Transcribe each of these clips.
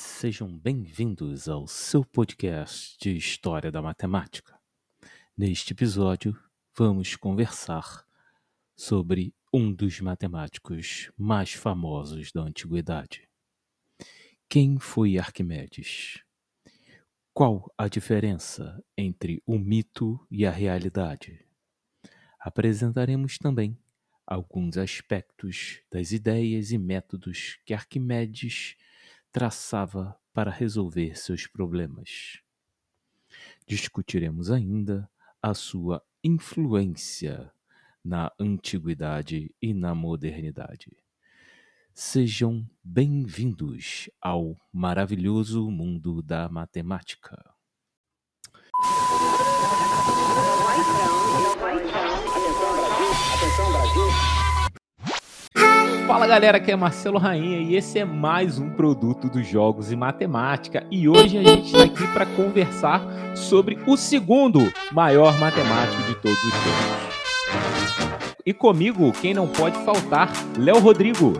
Sejam bem-vindos ao seu podcast de História da Matemática. Neste episódio, vamos conversar sobre um dos matemáticos mais famosos da antiguidade. Quem foi Arquimedes? Qual a diferença entre o mito e a realidade? Apresentaremos também alguns aspectos das ideias e métodos que Arquimedes traçava para resolver seus problemas. Discutiremos ainda a sua influência na antiguidade e na modernidade. Sejam bem-vindos ao maravilhoso mundo da matemática. Atenção Brasil. Fala galera, aqui é Marcelo Rainha e esse é mais um produto dos Jogos e Matemática. E hoje a gente está aqui para conversar sobre o segundo maior matemático de todos os tempos. E comigo, quem não pode faltar, Léo Rodrigo.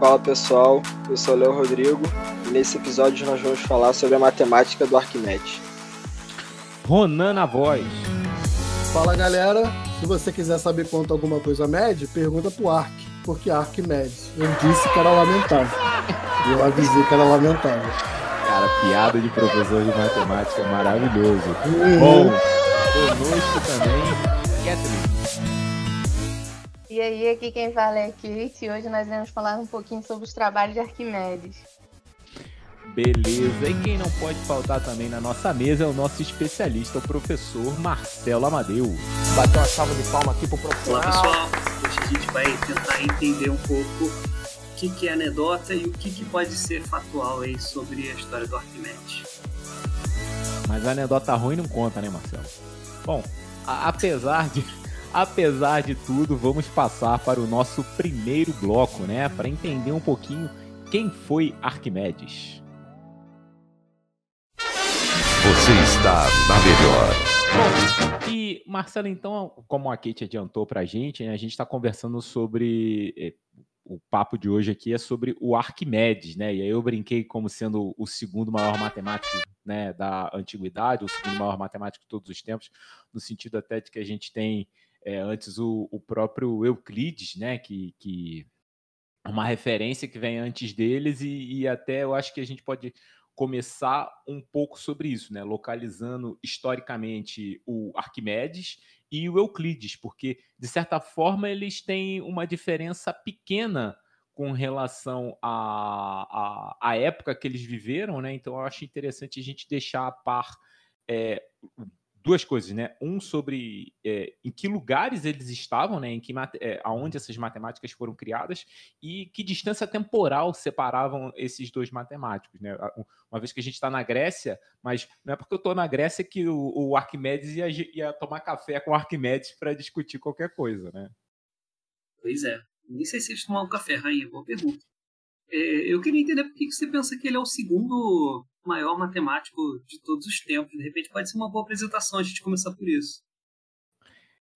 Fala pessoal, eu sou o Léo Rodrigo e nesse episódio nós vamos falar sobre a matemática do Arquimedes. Ronan na voz. Fala galera, se você quiser saber quanto alguma coisa mede, pergunta pro Ark porque Arquimedes. Eu disse que era lamentável. Eu avisei que era lamentável. Cara, piada de professor de matemática maravilhoso. Uhum. Bom, conosco também, Catherine. E aí, aqui quem fala é Kate e hoje nós vamos falar um pouquinho sobre os trabalhos de Arquimedes. Beleza, e quem não pode faltar também na nossa mesa é o nosso especialista, o professor Marcelo Amadeu. Bateu uma salva de palma aqui pro professor. Olá pessoal, Hoje a gente vai tentar entender um pouco o que, que é anedota e o que, que pode ser factual aí sobre a história do Arquimedes. Mas a anedota ruim não conta, né, Marcelo? Bom, a, apesar de apesar de tudo, vamos passar para o nosso primeiro bloco, né, para entender um pouquinho quem foi Arquimedes. Você está na melhor. E Marcelo, então, como a Kate adiantou para a gente, né, a gente está conversando sobre. Eh, o papo de hoje aqui é sobre o Arquimedes, né? E aí eu brinquei como sendo o segundo maior matemático né, da antiguidade, o segundo maior matemático de todos os tempos, no sentido até de que a gente tem é, antes o, o, próprio Euclides, né? Que, que é uma referência que vem antes deles, e, e até eu acho que a gente pode começar um pouco sobre isso, né? localizando historicamente o Arquimedes e o Euclides, porque, de certa forma, eles têm uma diferença pequena com relação à, à, à época que eles viveram, né? Então, eu acho interessante a gente deixar a par é, duas coisas, né? Um sobre é, em que lugares eles estavam, né? Em que é, aonde essas matemáticas foram criadas e que distância temporal separavam esses dois matemáticos, né? Uma vez que a gente está na Grécia, mas não é porque eu estou na Grécia que o, o Arquimedes ia, ia, tomar café com o Arquimedes para discutir qualquer coisa, né? Pois é. Nem sei se eles tomaram café, rainha. Boa pergunta. É, eu queria entender por que você pensa que ele é o segundo maior matemático de todos os tempos. De repente pode ser uma boa apresentação a gente começar por isso.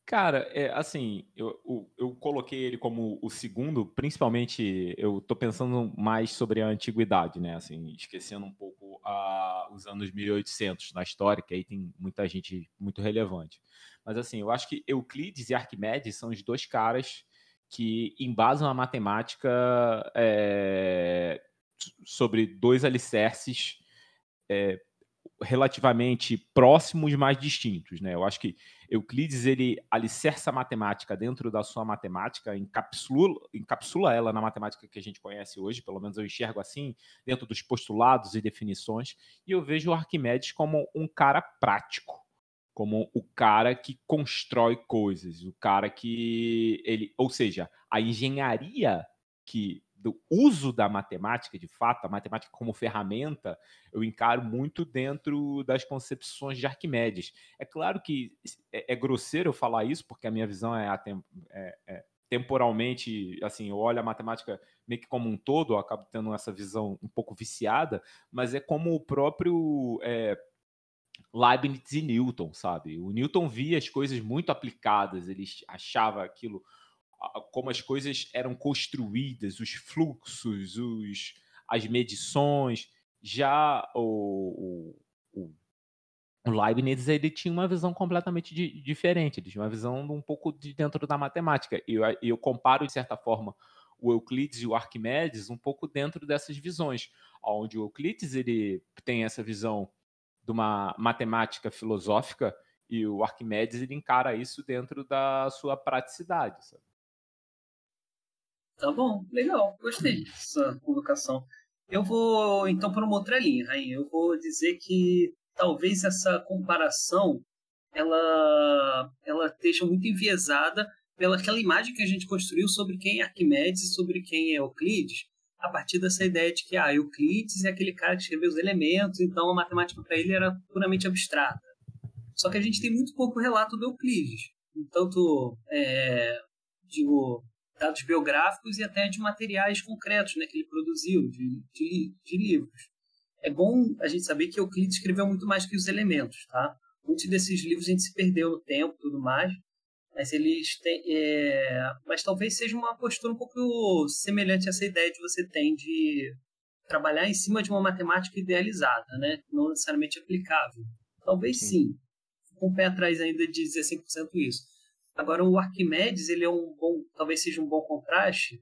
Cara, é, assim, eu, eu, eu, coloquei ele como o segundo, principalmente eu tô pensando mais sobre a antiguidade, né? Assim, esquecendo um pouco a, os anos 1800 na história, que aí tem muita gente muito relevante. Mas, assim, eu acho que Euclides e Arquimedes são os dois caras que embasam a matemática é, sobre dois alicerces é, relativamente próximos, mas distintos. Né? Eu acho que Euclides ele alicerça a matemática dentro da sua matemática, encapsula, encapsula ela na matemática que a gente conhece hoje, pelo menos eu enxergo assim, dentro dos postulados e definições, e eu vejo o Arquimedes como um cara prático como o cara que constrói coisas, o cara que ele, ou seja, a engenharia que do uso da matemática, de fato, a matemática como ferramenta, eu encaro muito dentro das concepções de Arquimedes. É claro que é, é grosseiro eu falar isso, porque a minha visão é, é, é, temporalmente, assim, eu olho a matemática meio que como um todo, eu acabo tendo essa visão um pouco viciada, mas é como o próprio é, Leibniz e Newton, sabe? O Newton via as coisas muito aplicadas, ele achava aquilo como as coisas eram construídas, os fluxos, os, as medições. Já o, o, o Leibniz ele tinha uma visão completamente di, diferente, ele tinha uma visão um pouco de dentro da matemática. E eu, eu comparo, de certa forma, o Euclides e o Arquimedes um pouco dentro dessas visões, onde o Euclides ele tem essa visão de uma matemática filosófica e o Arquimedes ele encara isso dentro da sua praticidade. Sabe? Tá bom, legal, gostei dessa colocação. Eu vou então para uma outra linha, Rainha. Eu vou dizer que talvez essa comparação ela, ela esteja muito enviesada pela aquela imagem que a gente construiu sobre quem é Arquimedes e sobre quem é Euclides, a partir dessa ideia de que ah, Euclides é aquele cara que escreveu os elementos, então a matemática para ele era puramente abstrata. Só que a gente tem muito pouco relato do Euclides, tanto é, digo, dados biográficos e até de materiais concretos né, que ele produziu, de, de, de livros. É bom a gente saber que Euclides escreveu muito mais que os elementos, tá? Muitos desses livros a gente se perdeu no tempo e tudo mais, mas eles têm. É... Mas talvez seja uma postura um pouco semelhante a essa ideia que você tem de trabalhar em cima de uma matemática idealizada, né? Não necessariamente aplicável. Talvez sim. Com o pé atrás ainda de dizer 100% isso. Agora, o Arquimedes, ele é um bom, talvez seja um bom contraste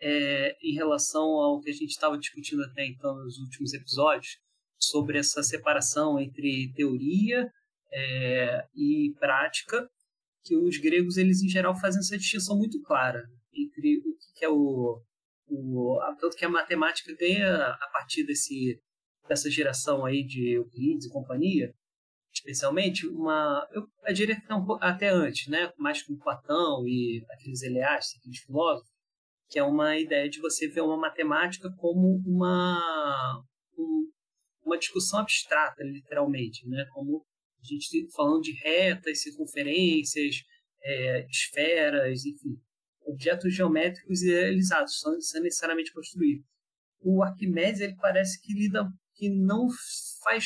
é, em relação ao que a gente estava discutindo até então nos últimos episódios, sobre essa separação entre teoria é, e prática, que os gregos eles em geral fazem essa distinção muito clara entre o que é o, o tanto que a matemática ganha a partir desse dessa geração aí de Euclides e companhia especialmente uma eu, diria que um, até antes né mais com Platão e aqueles Eleastes aqueles filósofos que é uma ideia de você ver uma matemática como uma um, uma discussão abstrata literalmente né como a gente falando de retas, circunferências, é, esferas, enfim, objetos geométricos idealizados, são, são necessariamente construídos. O Arquimedes ele parece que lida, que não faz,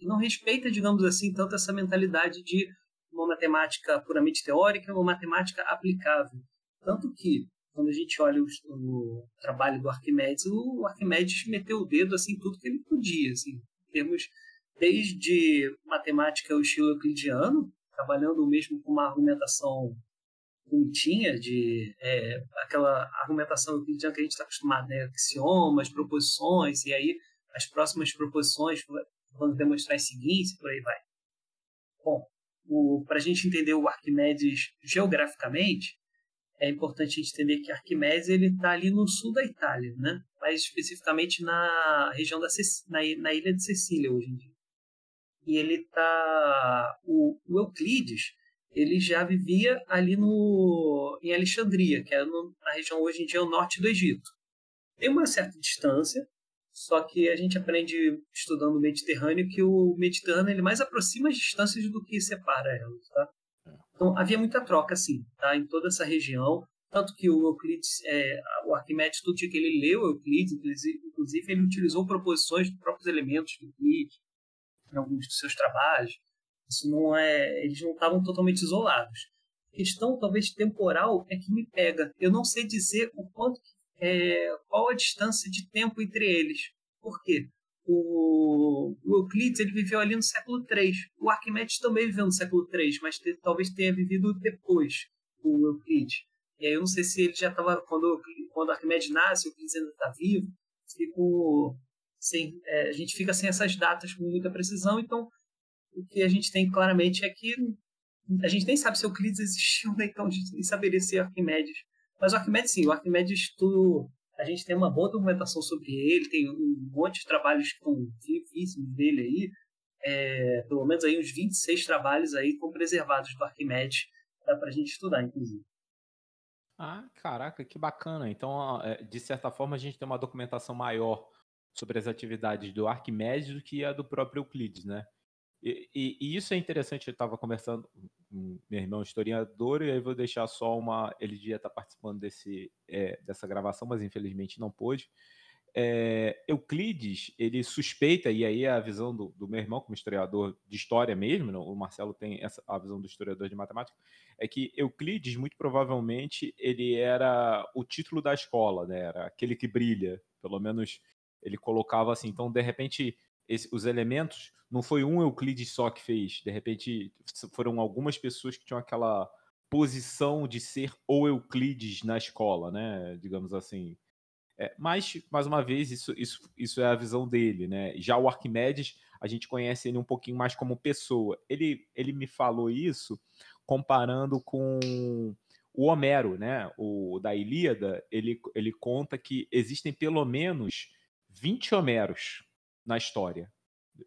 não respeita, digamos assim, tanto essa mentalidade de uma matemática puramente teórica, uma matemática aplicável, tanto que quando a gente olha o, o, trabalho do Arquimedes, o Arquimedes meteu o dedo assim tudo que ele podia, assim, em termos desde matemática ao estilo euclidiano, trabalhando mesmo com uma argumentação bonitinha de é, aquela argumentação euclidiana que a gente está acostumado, né? axiomas, proposições, e aí as próximas proposições vão demonstrar as seguintes, por aí vai. Bom, para a gente entender o Arquimedes geograficamente, é importante entender que Arquimedes ele está ali no sul da Itália, né? mais especificamente na região da na, na ilha de Sicília hoje em dia e ele tá o, o, Euclides ele já vivia ali no em Alexandria que é no, na região hoje em dia o norte do Egito. Tem uma certa distância só que a gente aprende estudando o Mediterrâneo que o Mediterrâneo ele mais aproxima as distâncias do que separa elas tá? Então havia muita troca assim tá? Em toda essa região. Tanto que o Euclides, é, o Arquimedes, tudo que ele leu Euclides, inclusive ele utilizou proposições dos próprios elementos do Euclides em alguns dos seus trabalhos. Isso não é, eles não estavam totalmente isolados. A questão talvez temporal é que me pega. Eu não sei dizer o quanto é, qual a distância de tempo entre eles. Por quê? O, o Euclides ele viveu ali no século III. O Arquimedes também viveu no século III, mas te, talvez tenha vivido depois o Euclides. E aí eu não sei se ele já estava quando quando Arquimedes nasce, o Euclides ainda está vivo. Fico sem, é, a gente fica sem essas datas com muita precisão, então o que a gente tem claramente é que a gente nem sabe se Euclides existiu, né? então a gente nem saberia se Arquimedes. Mas o Arquimedes, sim, o Arquimedes, tudo, a gente tem uma boa documentação sobre ele, tem um monte de trabalhos que estão vivíssimos dele aí, é, pelo menos aí uns 26 trabalhos aí estão preservados do Arquimedes, dá para a gente estudar, inclusive. Ah, caraca, que bacana. Então, é, de certa forma, a gente tem uma documentação maior sobre as atividades do Arquimedes do que a do próprio Euclides, né? E, e, e isso é interessante, eu estava conversando com meu irmão historiador, e aí vou deixar só uma. Ele devia estar participando desse, é, dessa gravação, mas infelizmente não pôde. É, Euclides, ele suspeita, e aí é a visão do, do, meu irmão como historiador de história mesmo, o Marcelo tem essa, a visão do historiador de matemática, é que Euclides, muito provavelmente, ele era o título da escola, né? era aquele que brilha, pelo menos ele colocava assim, então de repente esse, os elementos não foi um Euclides só que fez, de repente foram algumas pessoas que tinham aquela posição de ser o Euclides na escola, né? Digamos assim. É, mas, mais uma vez, isso, isso, isso é a visão dele, né? Já o Arquimedes, a gente conhece ele um pouquinho mais como pessoa. Ele, ele me falou isso comparando com o Homero, né? O da Ilíada, ele, ele conta que existem pelo menos 20 Homeros na história.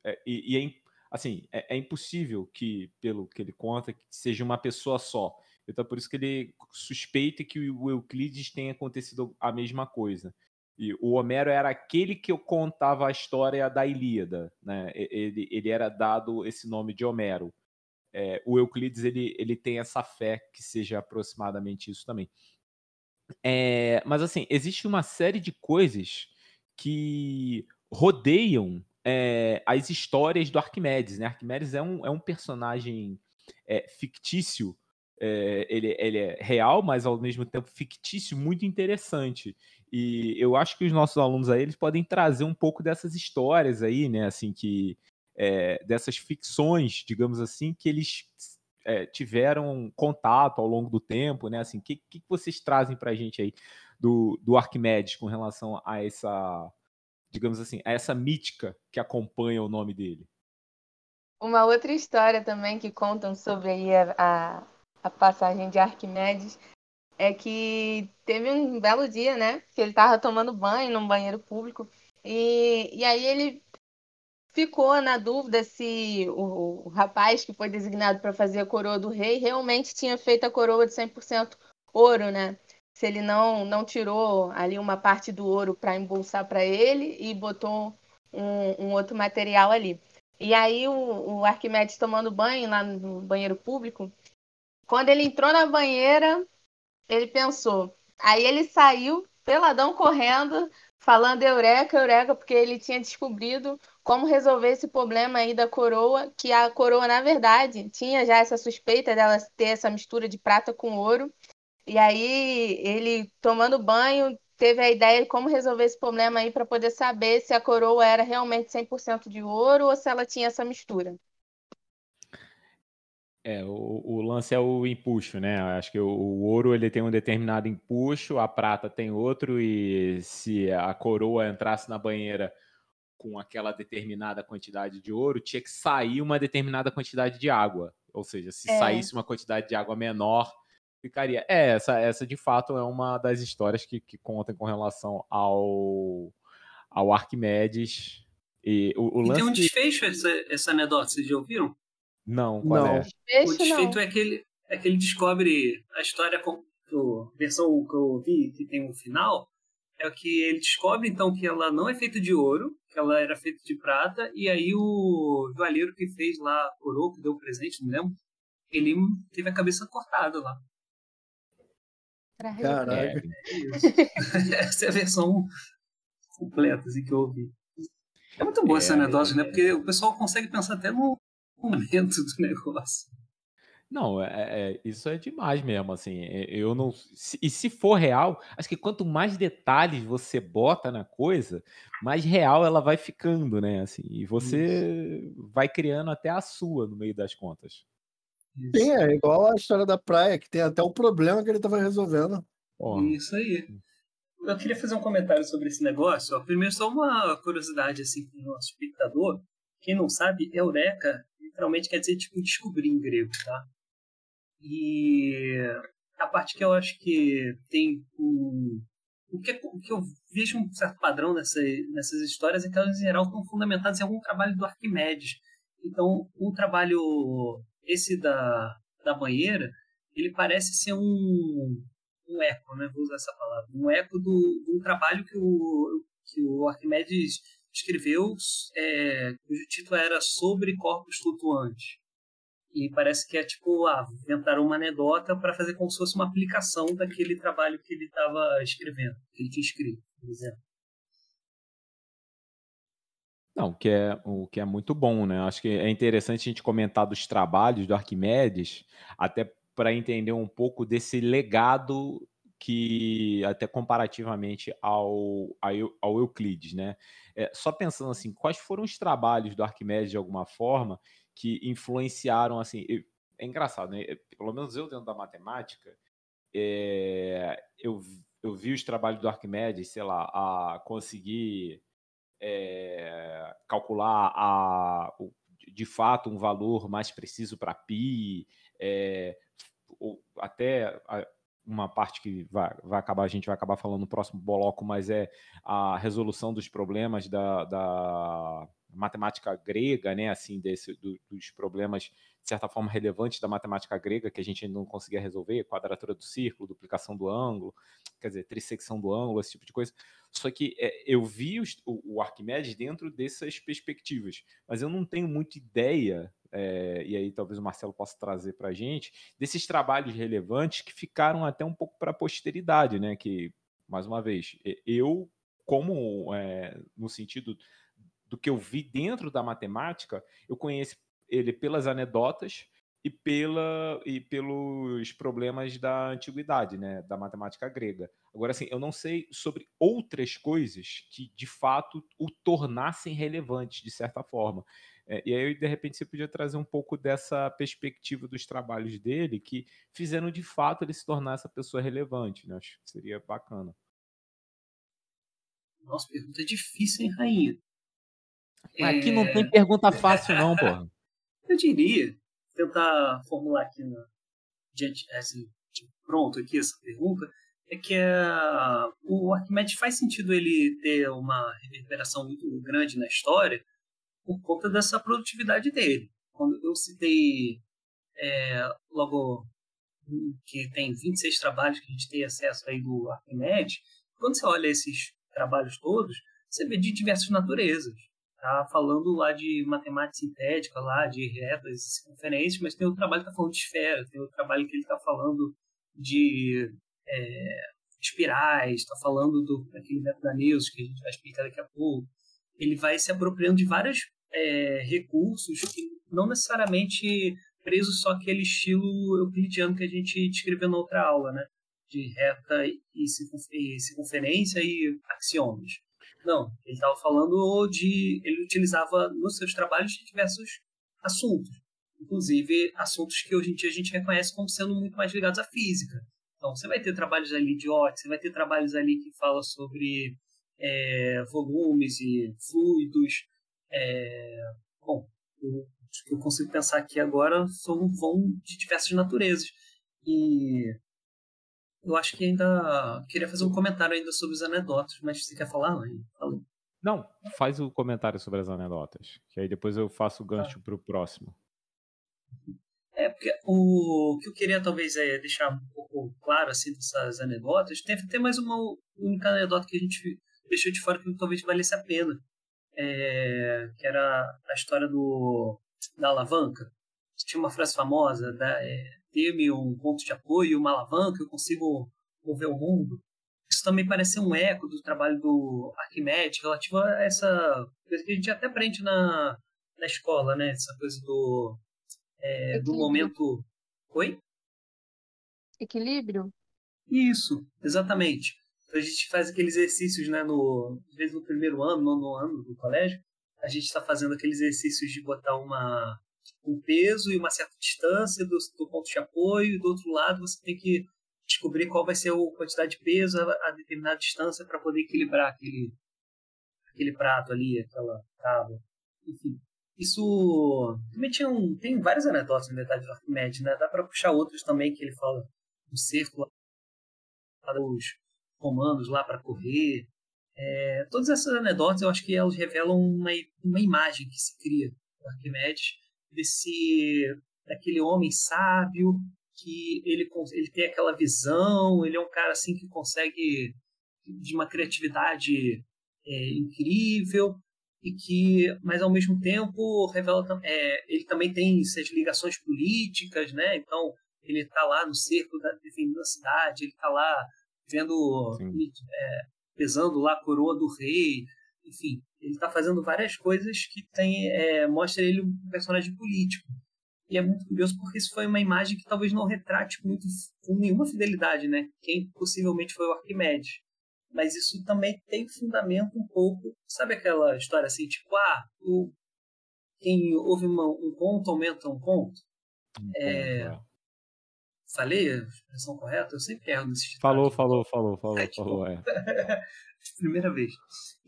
É, e, e é, assim, é, é, impossível que, pelo que ele conta, que seja uma pessoa só. Então, por isso que ele suspeita que o Euclides tenha acontecido a mesma coisa. E o Homero era aquele que contava a história da Ilíada, né? Ele, ele era dado esse nome de Homero. É, o Euclides ele, ele tem essa fé que seja aproximadamente isso também. É, mas assim, existe uma série de coisas que rodeiam é, as histórias do Arquimedes. Né? Arquimedes é um, é um personagem é, fictício, é, ele, ele é real, mas ao mesmo tempo fictício, muito interessante. E eu acho que os nossos alunos aí eles podem trazer um pouco dessas histórias aí, né? Assim, que é, dessas ficções, digamos assim, que eles é, tiveram contato ao longo do tempo, né? Assim, o que, que vocês trazem para a gente aí do, do Arquimedes com relação a essa, digamos assim, a essa mítica que acompanha o nome dele? Uma outra história também que contam sobre a, a, a passagem de Arquimedes é que teve um belo dia, né? Que ele estava tomando banho num banheiro público e, e aí ele ficou na dúvida se o, o rapaz que foi designado para fazer a coroa do rei realmente tinha feito a coroa de 100% ouro, né? Se ele não, não tirou ali uma parte do ouro para embolsar para ele e botou um, um, outro material ali. E aí o, o Arquimedes tomando banho lá no banheiro público, quando ele entrou na banheira, ele pensou. Aí ele saiu peladão correndo, falando eureka, eureka, porque ele tinha descobrido como resolver esse problema aí da coroa, que a coroa, na verdade, tinha já essa suspeita dela ter essa mistura de prata com ouro. E aí ele, tomando banho, teve a ideia de como resolver esse problema aí para poder saber se a coroa era realmente 100% de ouro ou se ela tinha essa mistura. É, o, o, lance é o empuxo, né? Acho que o, o, ouro ele tem um determinado empuxo, a prata tem outro, e se a coroa entrasse na banheira com aquela determinada quantidade de ouro, tinha que sair uma determinada quantidade de água. Ou seja, se é. saísse uma quantidade de água menor, ficaria. É, essa, essa de fato é uma das histórias que, que contam com relação ao, ao Arquimedes. E, o, o e tem um desfecho essa, essa anedota, vocês já ouviram? Não, qual não. é? Desfecho, o desfeito não. é que, ele, é que ele descobre a história, com, a versão que eu vi, que tem um final, é que ele descobre então que ela não é feita de ouro, que ela era feita de prata, e aí o joalheiro que fez lá a coroa, que deu o presente, não lembro, ele teve a cabeça cortada lá. Caraca. É, essa é a versão completa assim, que eu ouvi. É muito boa é, essa anedota, é, né? Porque o pessoal consegue pensar até no momento do negócio. Não, é, é, isso é demais mesmo, assim, eu não... Se, e se for real, acho que quanto mais detalhes você bota na coisa, mais real ela vai ficando, né, assim, e você isso. vai criando até a sua no meio das contas. Isso. Sim, é igual a história da praia, que tem até o problema que ele estava resolvendo. Oh. Isso aí. Eu queria fazer um comentário sobre esse negócio. Ó. Primeiro, só uma curiosidade assim para o nosso espectador. Quem não sabe, eureka literalmente quer dizer tipo descobrir em grego, tá? E a parte que eu acho que tem um, o que, o que eu vejo um certo padrão nessa, nessas histórias é que elas, em geral, estão fundamentadas em algum trabalho do Arquimedes. Então, um trabalho, esse da, da banheira, ele parece ser um, um eco, né? vou usar essa palavra, um eco do, um trabalho que o, que o Arquimedes escreveu, é, cujo título era Sobre Corpos Flutuantes. E parece que é tipo, ah, inventaram uma anedota para fazer como se fosse uma aplicação daquele trabalho que ele estava escrevendo, que ele tinha escrito, por exemplo. Não, o que é, o que é muito bom, né? Acho que é interessante a gente comentar dos trabalhos do Arquimedes, até para entender um pouco desse legado que até comparativamente ao, ao Euclides, né? É, só pensando assim, quais foram os trabalhos do Arquimedes de alguma forma que influenciaram assim? É engraçado, né? Pelo menos eu dentro da matemática, é, eu, eu vi os trabalhos do Arquimedes, sei lá, a conseguir é, calcular a, de fato um valor mais preciso para pi, é, ou até uma parte que vai, vai acabar, a gente vai acabar falando no próximo bloco, mas é a resolução dos problemas da, da matemática grega, né, assim, desse, do, dos problemas, de certa forma, relevantes da matemática grega, que a gente ainda não conseguia resolver, quadratura do círculo, duplicação do ângulo, quer dizer, trissecção do ângulo, esse tipo de coisa. Só que é, eu vi os, o, o Arquimedes dentro dessas perspectivas, mas eu não tenho muita ideia é, e aí talvez o Marcelo possa trazer para a gente, desses trabalhos relevantes que ficaram até um pouco para a posteridade, né? Que, mais uma vez, eu, como é, no sentido do que eu vi dentro da matemática, eu conheço ele pelas anedotas e, pela, e pelos problemas da antiguidade, né, da matemática grega. Agora, assim, eu não sei sobre outras coisas que, de fato, o tornassem relevante, de certa forma. É, e aí, de repente, você podia trazer um pouco dessa perspectiva dos trabalhos dele, que fizeram, de fato, ele se tornar essa pessoa relevante. Né? Acho que seria bacana. Nossa, pergunta difícil, hein, Rainha? Aqui é... não tem pergunta fácil, não, porra. Eu diria tentar formular aqui na, diante, assim, tipo, pronto aqui essa pergunta, é que uh, o Arquimedes faz sentido ele ter uma reverberação muito grande na história por conta dessa produtividade dele. Quando eu citei é, logo que tem 26 trabalhos que a gente tem acesso aí do Arquimedes, quando você olha esses trabalhos todos, você vê de diversas naturezas tá falando lá de matemática sintética, lá de retas circunferências, mas tem outro trabalho que está falando de esfera, tem outro trabalho que ele está falando de é, espirais, está falando do daquele método da Neus, que a gente vai explicar daqui a pouco. Ele vai se apropriando de vários é, recursos que não necessariamente presos só aquele estilo euclidiano que a gente descreveu na outra aula, né? De reta e circunferência e axiomas. Não, ele estava falando de. Ele utilizava nos seus trabalhos diversos assuntos, inclusive assuntos que hoje em dia a gente reconhece como sendo muito mais ligados à física. Então, você vai ter trabalhos ali de ótica, você vai ter trabalhos ali que falam sobre é, volumes e fluidos. É, bom, que eu consigo pensar aqui agora são, vão de diversas naturezas. E eu acho que ainda queria fazer um comentário ainda sobre os anedotas, mas você quer falar? Falou. Não, faz o comentário sobre as anedotas, que aí depois eu faço o gancho tá. para o próximo. É, porque o que eu queria talvez é deixar um pouco claro assim dessas anedotas, tem até mais uma única anedota que a gente deixou de fora que talvez valesse a pena, é, que era a história do da alavanca. Tinha uma frase famosa da, é, ter-me um ponto de apoio, uma alavanca, eu consigo mover o mundo. Isso também parece um eco do trabalho do Arquimedes relativo a essa coisa que a gente até aprende na, na escola, né? Essa coisa do, é, do momento. Oi? Equilíbrio? Isso, exatamente. Então a gente faz aqueles exercícios, né? No, às vezes no primeiro ano, no ano do colégio, a gente está fazendo aqueles exercícios de botar uma um peso e uma certa distância do, do, ponto de apoio, e do outro lado você tem que descobrir qual vai ser a quantidade de peso a, a determinada distância para poder equilibrar aquele, aquele prato ali, aquela tábua. Enfim, isso também tinha um, tem várias anedotas na verdade do Arquimedes, né? Dá para puxar outros também que ele fala do círculo os comandos lá para correr. É, todas essas anedotas eu acho que elas revelam uma, uma imagem que se cria do Arquimedes desse daquele homem sábio que ele, ele tem aquela visão, ele é um cara assim que consegue de uma criatividade é, incrível e que, mas ao mesmo tempo revela é, ele também tem essas ligações políticas, né? Então ele está lá no cerco da defendendo a cidade, ele está lá vendo é, pesando lá a coroa do rei, enfim, ele está fazendo várias coisas que tem, é, mostra ele um personagem político. E é muito curioso porque isso foi uma imagem que talvez não retrate muito, com nenhuma fidelidade, né? Quem possivelmente foi o Arquimedes. Mas isso também tem fundamento um pouco. Sabe aquela história assim, tipo, ah, o, quem ouve uma, um conto aumenta um ponto? Um É, ponto, é. Falei a expressão correta? Eu sempre erro nesse Falou, falou, falou, falou, É, que falou. É. Primeira vez.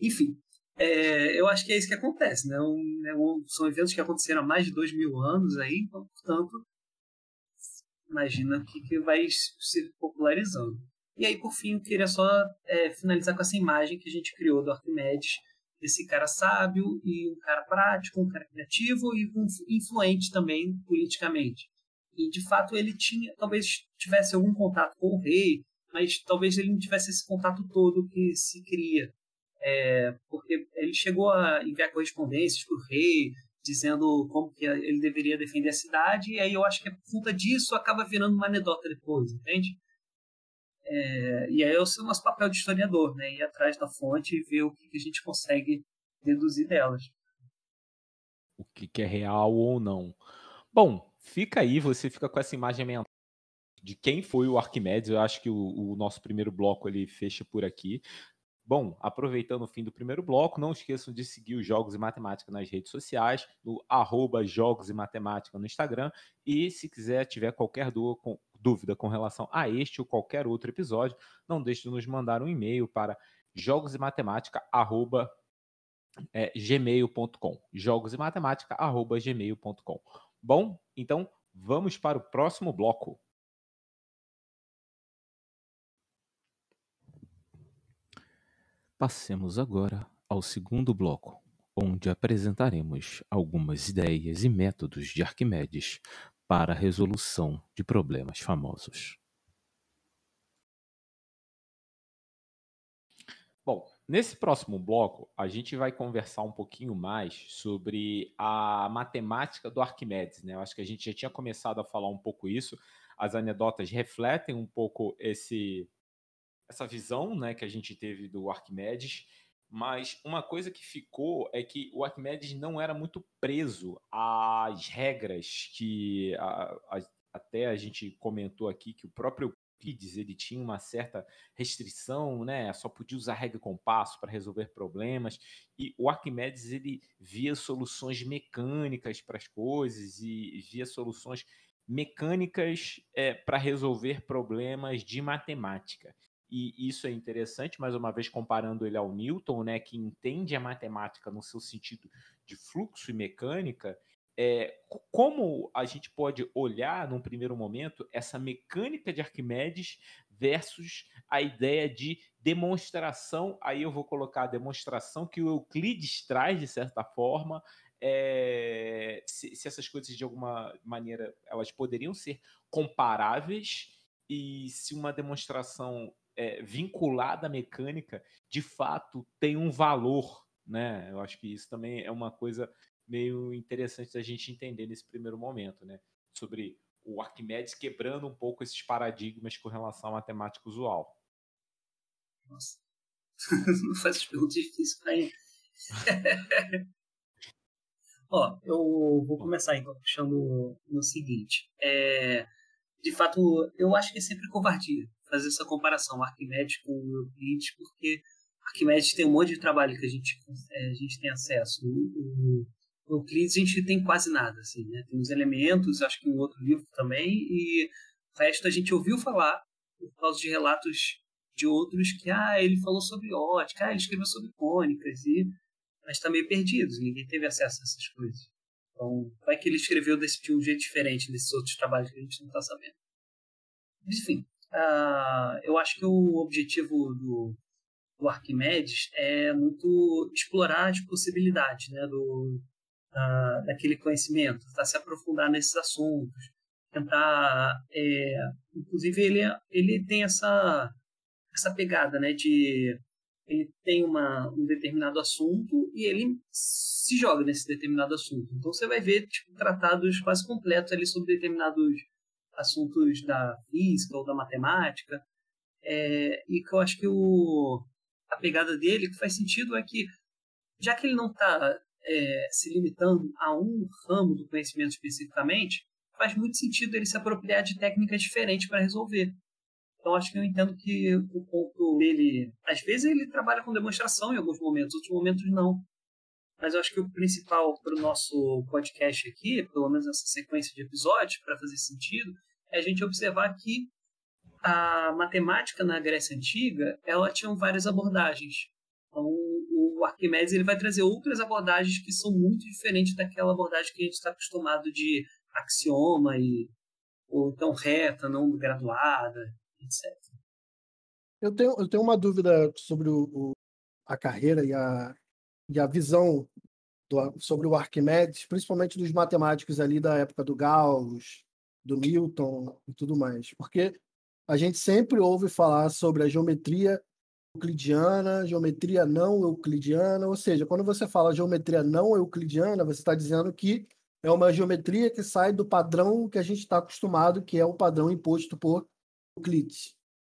Enfim, é, eu acho que é isso que acontece, né? Um- é um- são eventos que aconteceram há mais de dois mil anos aí, então, portanto, imagina que, que vai se popularizando. E aí, por fim, eu queria só é, finalizar com essa imagem que a gente criou do Arquimedes, desse cara sábio e um cara prático, um cara criativo e um influente também politicamente. E, de fato, ele tinha, talvez tivesse algum contato com o rei, mas talvez ele não tivesse esse contato todo que se cria. É, porque ele chegou a enviar correspondências para o rei, dizendo como que ele deveria defender a cidade, e aí eu acho que por conta disso acaba virando uma anedota depois, entende? É, e aí é o nosso papel de historiador, né? Ir atrás da fonte e ver o que, que a gente consegue deduzir delas. o que, que é real ou não. Bom, fica aí, você fica com essa imagem mental de quem foi o Arquimedes. Eu acho que o, o nosso primeiro bloco ele fecha por aqui. Bom, aproveitando o fim do primeiro bloco, não esqueçam de seguir os Jogos e Matemática nas redes sociais, no arroba Jogos e Matemática no Instagram. E se quiser, tiver qualquer dúvida com relação a este ou qualquer outro episódio, não deixe de nos mandar um e-mail para jogos e matemática arroba é, gmail.com. Jogos e matemática arroba gmail.com. Bom, então vamos para o próximo bloco. Passemos agora ao segundo bloco, onde apresentaremos algumas ideias e métodos de Arquimedes para a resolução de problemas famosos. Bom, nesse próximo bloco, a gente vai conversar um pouquinho mais sobre a matemática do Arquimedes, né? Eu acho que a gente já tinha começado a falar um pouco isso. As anedotas refletem um pouco esse essa visão, né, que a gente teve do Arquimedes, mas uma coisa que ficou é que o Arquimedes não era muito preso às regras que a- a- até a gente comentou aqui que o próprio Euclides ele tinha uma certa restrição, né? Só podia usar regra e compasso para resolver problemas. E o Arquimedes ele via soluções mecânicas para as coisas e via soluções mecânicas para resolver problemas de matemática. E isso é interessante, mais uma vez comparando ele ao Newton, né, que entende a matemática no seu sentido de fluxo e mecânica. É, co- como a gente pode olhar num primeiro momento essa mecânica de Arquimedes versus a ideia de demonstração? Aí eu vou colocar a demonstração que o Euclides traz de certa forma. é, se, se essas coisas de alguma maneira elas poderiam ser comparáveis e se uma demonstração é, vinculada à mecânica de fato tem um valor, né? Eu acho que isso também é uma coisa meio interessante da gente entender nesse primeiro momento, né? Sobre o Arquimedes quebrando um pouco esses paradigmas com relação à matemática usual. Nossa. Não faz as perguntas difíceis pra mim. Ó, eu vou começar então puxando no seguinte. É, de fato, eu acho que é sempre covardia fazer essa comparação Arquimedes com o Euclides, porque Arquimedes tem um monte de trabalho que a gente, é, a gente tem acesso. O, o Euclides a gente tem quase nada, assim, né? Tem os elementos, acho que um outro livro também, e o resto a gente ouviu falar por causa de relatos de outros que, ah, ele falou sobre ótica, ah, ele escreveu sobre cônicas, e... mas está meio perdidos, ninguém teve acesso a essas coisas. Então, vai que ele escreveu desse, de um jeito diferente desses outros trabalhos que a gente não está sabendo. Enfim, uh, eu acho que o objetivo do, do Arquimedes é muito explorar as possibilidades né, do, uh, daquele conhecimento, tentar se aprofundar nesses assuntos, tentar. É, inclusive, ele, ele tem essa, essa pegada né, de. Ele tem uma, um determinado assunto e ele se joga nesse determinado assunto. Então você vai ver tipo, tratados quase completos ali sobre determinados assuntos da física ou da matemática. É, e que eu acho que o, a pegada dele que faz sentido é que, já que ele não está é, se limitando a um ramo do conhecimento especificamente, faz muito sentido ele se apropriar de técnicas diferentes para resolver. Então acho que eu entendo que o ponto dele, às vezes ele trabalha com demonstração em alguns momentos, outros momentos não. Mas eu acho que o principal para o nosso podcast aqui, pelo menos essa sequência de episódios, para fazer sentido, é a gente observar que a matemática na Grécia Antiga, ela tinha várias abordagens. Então, o Arquimedes ele vai trazer outras abordagens que são muito diferentes daquela abordagem que a gente está acostumado de axioma e ou então reta, não graduada, etc. Eu tenho, eu tenho uma dúvida sobre o, o a carreira e a, e a visão do, sobre o Arquimedes, principalmente dos matemáticos ali da época do Gauss, do Newton e tudo mais. Porque a gente sempre ouve falar sobre a geometria euclidiana, geometria não euclidiana, ou seja, quando você fala geometria não euclidiana, você está dizendo que é uma geometria que sai do padrão que a gente está acostumado, que é o padrão imposto por Euclides.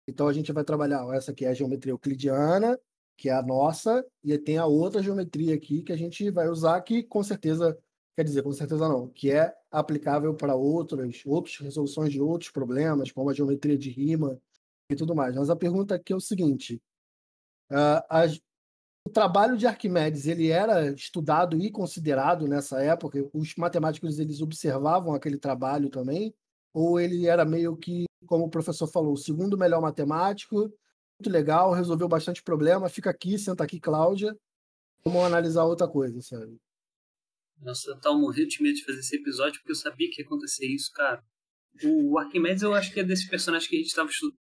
Então a gente vai trabalhar, essa aqui é a geometria euclidiana, que é a nossa, e tem a outra geometria aqui que a gente vai usar, que com certeza, quer dizer, com certeza não, que é aplicável para outras, outras resoluções de outros problemas, como a geometria de rima e tudo mais. Mas a pergunta aqui é o seguinte: uh, o trabalho de Arquimedes ele era estudado e considerado nessa época? Os matemáticos eles observavam aquele trabalho também? Ou ele era meio que, como o professor falou, o segundo melhor matemático, muito legal, resolveu bastante problema, fica aqui, senta aqui, Cláudia, vamos analisar outra coisa, sabe? Nossa, eu tava morrendo de medo de fazer esse episódio porque eu sabia que ia acontecer isso, cara. O Arquimedes eu acho que é desses personagens que a gente estava estudando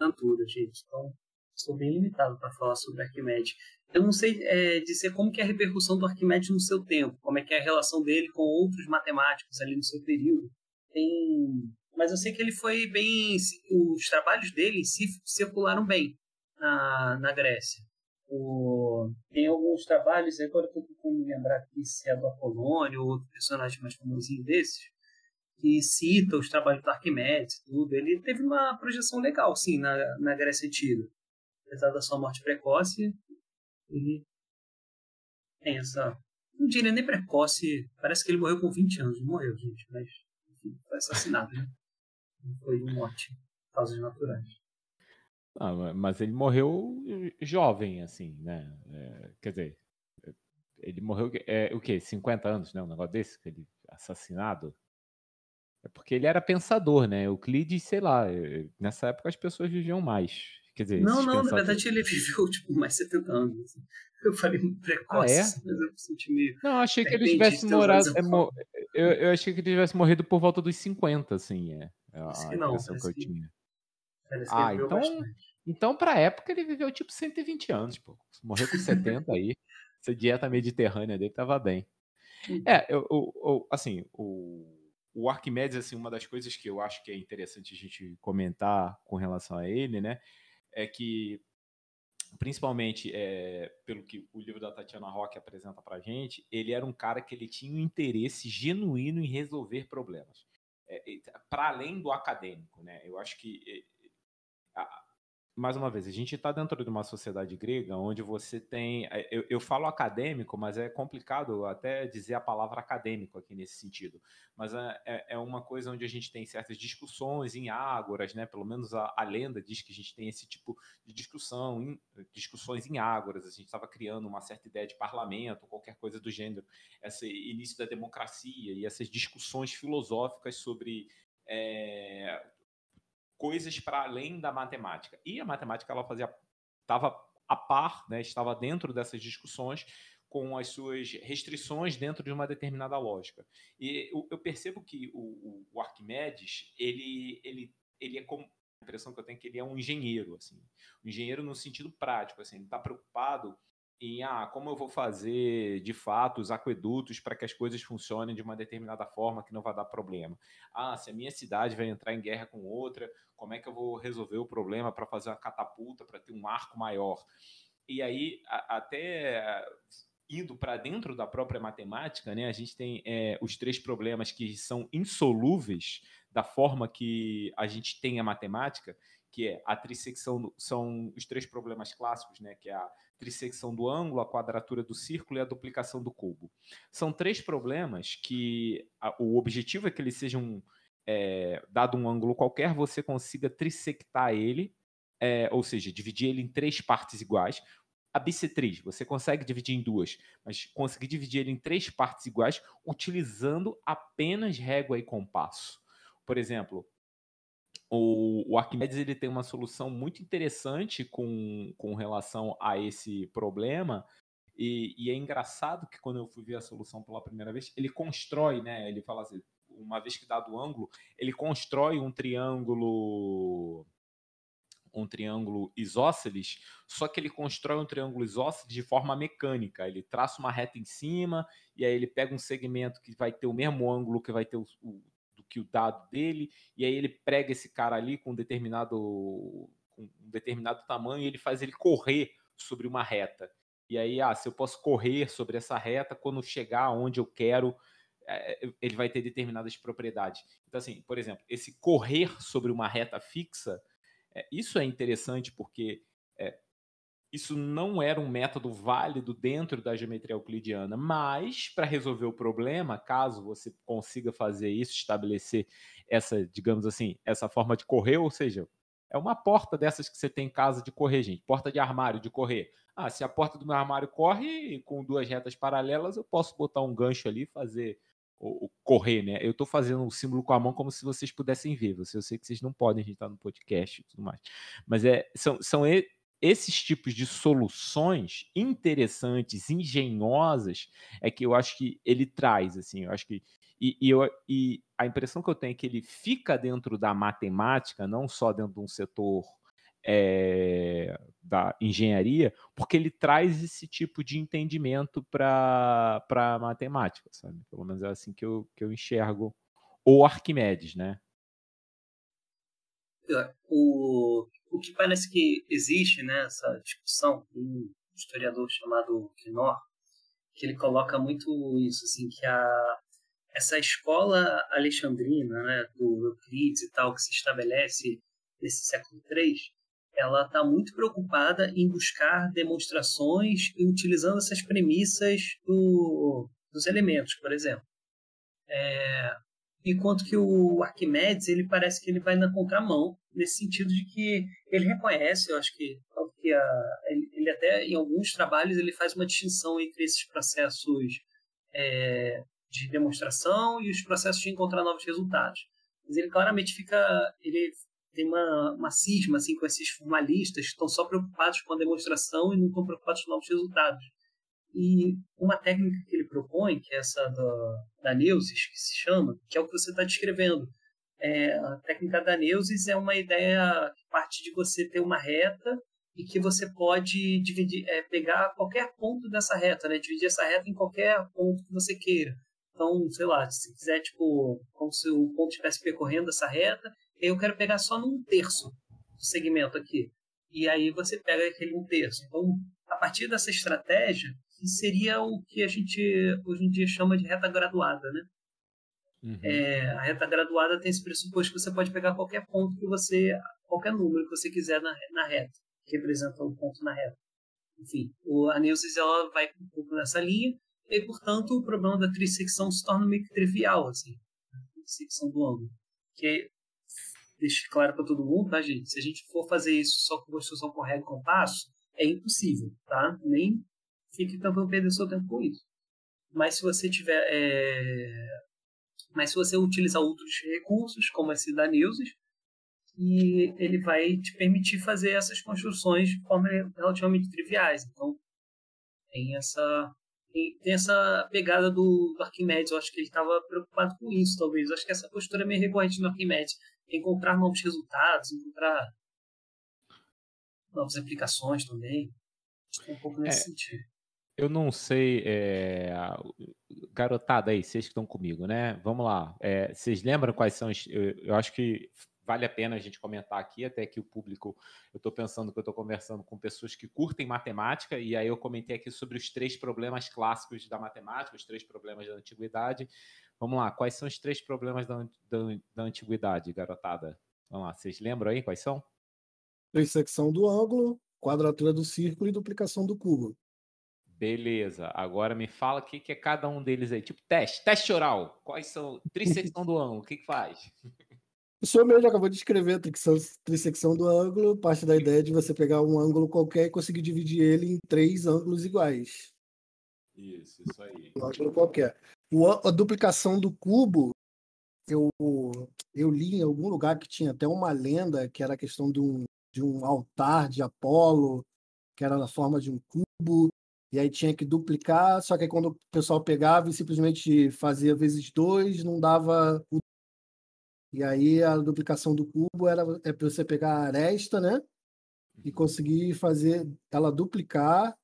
altura, gente. Então, sou bem limitado para falar sobre Arquimedes. Eu não sei é, dizer como que é a repercussão do Arquimedes no seu tempo, como é que é a relação dele com outros matemáticos ali no seu período tem. Mas eu sei que ele foi bem. Os trabalhos dele em si circularam bem na, na Grécia. O, tem alguns trabalhos, agora estou tentando lembrar aqui se é do Apolônio ou outro personagem mais famosinho desses, que cita os trabalhos do Arquimedes tudo. Ele teve uma projeção legal, sim, na, na Grécia Antiga. Apesar da sua morte precoce, ele tem essa. Não diria nem precoce, parece que ele morreu com 20 anos. Morreu, gente, mas foi assassinado, né? Foi um morte causas naturais. Ah, mas ele morreu jovem, assim, né? É, quer dizer, ele morreu, é, o quê? 50 anos, né? Um negócio desse, que ele assassinado. É porque ele era pensador, né? Euclides, sei lá, é, nessa época as pessoas viviam mais. Quer dizer, não, não, pensadores... na verdade ele viveu tipo mais 70 anos. Assim. Eu falei precoce, ah, é? mas eu senti meio. Não, achei que ele tivesse morado. É, eu, eu achei que ele tivesse morrido por volta dos 50, assim, é. É a não, que eu tinha. ah, então. Bastante. Então, pra época, ele viveu tipo 120 anos, pô. Morreu com 70 aí. Essa dieta mediterrânea dele tava bem. Hum. É, eu, eu, eu, assim, o, o Arquimedes, assim, uma das coisas que eu acho que é interessante a gente comentar com relação a ele, né? É que principalmente é, pelo que o livro da Tatiana Roque apresenta para gente, ele era um cara que ele tinha um interesse genuíno em resolver problemas, para além do acadêmico, né? Eu acho que mais uma vez, a gente está dentro de uma sociedade grega onde você tem. É, eu, eu, falo acadêmico, mas é complicado até dizer a palavra acadêmico aqui nesse sentido. Mas é, é, é uma coisa onde a gente tem certas discussões em ágoras, né? Pelo menos a, a lenda diz que a gente tem esse tipo de discussão, em, discussões em ágoras. A gente estava criando uma certa ideia de parlamento, qualquer coisa do gênero, esse início da democracia e essas discussões filosóficas sobre é, coisas para além da matemática. E a matemática ela fazia estava a par, né, estava dentro dessas discussões com as suas restrições dentro de uma determinada lógica. E eu, eu percebo que o, o, Arquimedes, ele, ele, ele é como a impressão que eu tenho é que ele é um engenheiro, assim, um engenheiro no sentido prático, assim, ele está preocupado em ah, como eu vou fazer de fato os aquedutos para que as coisas funcionem de uma determinada forma que não vai dar problema. Ah, se a minha cidade vai entrar em guerra com outra, como é que eu vou resolver o problema para fazer uma catapulta, para ter um arco maior? E aí, a, até indo para dentro da própria matemática, né, a gente tem é, os três problemas que são insolúveis da forma que a gente tem a matemática, que é a trissecção, são os três problemas clássicos, né, que é a trissecção do ângulo, a quadratura do círculo e a duplicação do cubo. São três problemas que a, o objetivo é que eles sejam, é, dado um ângulo qualquer, você consiga trissectar ele, é, ou seja, dividir ele em três partes iguais. A bissetriz, você consegue dividir em duas, mas conseguir dividir ele em três partes iguais utilizando apenas régua e compasso. Por exemplo, o, o Arquimedes ele tem uma solução muito interessante com, com relação a esse problema. E, e, é engraçado que quando eu fui ver a solução pela primeira vez, ele constrói, né? Ele fala assim, uma vez que dado o ângulo, ele constrói um triângulo um triângulo isósceles, só que ele constrói um triângulo isósceles de forma mecânica. Ele traça uma reta em cima e aí ele pega um segmento que vai ter o mesmo ângulo que vai ter o, o que o dado dele, e aí ele prega esse cara ali com um determinado, com um determinado tamanho e ele faz ele correr sobre uma reta. E aí, ah, se eu posso correr sobre essa reta, quando chegar onde eu quero, é, ele vai ter determinadas propriedades. Então, assim, por exemplo, esse correr sobre uma reta fixa, é, isso é interessante porque é, isso não era um método válido dentro da geometria euclidiana, mas para resolver o problema, caso você consiga fazer isso, estabelecer essa, digamos assim, essa forma de correr, ou seja, é uma porta dessas que você tem em casa de correr, gente, porta de armário de correr. Ah, se a porta do meu armário corre com duas retas paralelas, eu posso botar um gancho ali fazer o, correr, né? Eu estou fazendo um símbolo com a mão como se vocês pudessem ver. Eu sei que vocês não podem, a gente está no podcast e tudo mais. Mas é, são, são esses tipos de soluções interessantes, engenhosas, é que eu acho que ele traz, assim, eu acho que e, e, eu, e a impressão que eu tenho é que ele fica dentro da matemática, não só dentro de um setor é, da engenharia, porque ele traz esse tipo de entendimento para a matemática, sabe? Pelo menos é assim que eu, que eu enxergo o Arquimedes, né? O, o que parece que existe nessa né, discussão, um historiador chamado Quinor, que ele coloca muito isso, assim, que a, essa escola alexandrina, né, do Euclides e tal, que se estabelece nesse século III, ela está muito preocupada em buscar demonstrações e utilizando essas premissas do, dos elementos, por exemplo. É, enquanto que o Arquimedes ele parece que ele vai na contramão nesse sentido de que ele reconhece, eu acho que, que a, ele, ele, até em alguns trabalhos ele faz uma distinção entre esses processos é, de demonstração e os processos de encontrar novos resultados. Mas ele claramente fica, ele tem uma, uma cisma assim com esses formalistas que estão só preocupados com a demonstração e não estão preocupados com novos resultados. E uma técnica que ele propõe, que é essa da, da Neusis, que se chama, que é o que você está descrevendo. É, a técnica da Neusis é uma ideia que parte de você ter uma reta e que você pode dividir, é, pegar qualquer ponto dessa reta, né? dividir essa reta em qualquer ponto que você queira. Então, sei lá, se quiser, tipo, como se o ponto estivesse percorrendo essa reta, eu quero pegar só num terço do segmento aqui. E aí você pega aquele um terço. Então, a partir dessa estratégia, que seria o que a gente hoje em dia chama de reta graduada, né? Uhum. É, a reta graduada tem esse pressuposto que você pode pegar qualquer ponto que você, qualquer número que você quiser na, na reta, que representa um ponto na reta. Enfim, o, a Neusis ela vai um pouco nessa linha, e portanto o problema da trissecção se torna meio que trivial, assim, a trissecção do ângulo. Que deixa claro para todo mundo, tá, gente? Se a gente for fazer isso só com construção com régua e compasso, é impossível, tá? Nem fique tentando perder seu tempo com isso. Mas se você tiver. É... Mas se você utilizar outros recursos, como esse da e ele vai te permitir fazer essas construções de forma relativamente triviais. Então, tem essa, tem, essa pegada do, do Arquimedes. Eu acho que ele estava preocupado com isso, talvez. Eu acho que essa postura é meio recorrente no Arquimedes. Encontrar novos resultados, encontrar novas aplicações também. Acho que é um pouco nesse é, sentido. Eu não sei, é, garotada aí, vocês que estão comigo, né? Vamos lá. É, vocês lembram quais são? Os, eu, acho que vale a pena a gente comentar aqui, até que o público. Eu estou pensando que eu estou conversando com pessoas que curtem matemática, e aí eu comentei aqui sobre os três problemas clássicos da matemática, os três problemas da antiguidade. Vamos lá, quais são os três problemas da, da, da antiguidade, garotada? Vamos lá, vocês lembram aí quais são? Trissecção do ângulo, quadratura do círculo e duplicação do cubo. Beleza. Agora me fala o que, que é cada um deles aí. Tipo, teste, teste oral. Quais são? Trissecção do ângulo, o que, que faz? O senhor mesmo acabou de escrever a trissecção, trissecção do ângulo, parte da ideia de você pegar um ângulo qualquer e conseguir dividir ele em três ângulos iguais. Isso, isso aí. Um ângulo qualquer. O, a duplicação do cubo, eu, eu li em algum lugar que tinha até uma lenda que era a questão de um, de um altar de Apolo, que era na forma de um cubo, e aí tinha que duplicar, só que aí quando o pessoal pegava e simplesmente fazia vezes dois, não dava o e aí a duplicação do cubo era é para você pegar a aresta, né? E uhum. conseguir fazer ela duplicar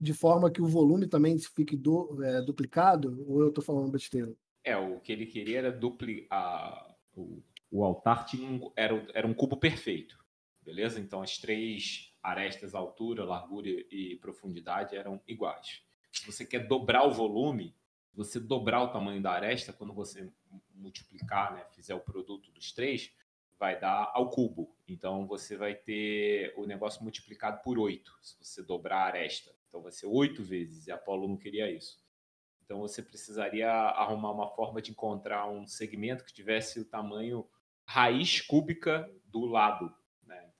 de forma que o volume também fique do, é, duplicado, ou eu estou falando besteira? É, o que ele queria era duplicar. O, o altar tinha um, era, era um cubo perfeito, beleza? Então as três arestas, altura, largura e profundidade, eram iguais. Se você quer dobrar o volume, você dobrar o tamanho da aresta, quando você multiplicar, né, fizer o produto dos três, vai dar ao cubo. Então você vai ter o negócio multiplicado por 8, se você dobrar a aresta. Então vai ser 8 vezes, e Apolo não queria isso. Então você precisaria arrumar uma forma de encontrar um segmento que tivesse o tamanho raiz cúbica do lado.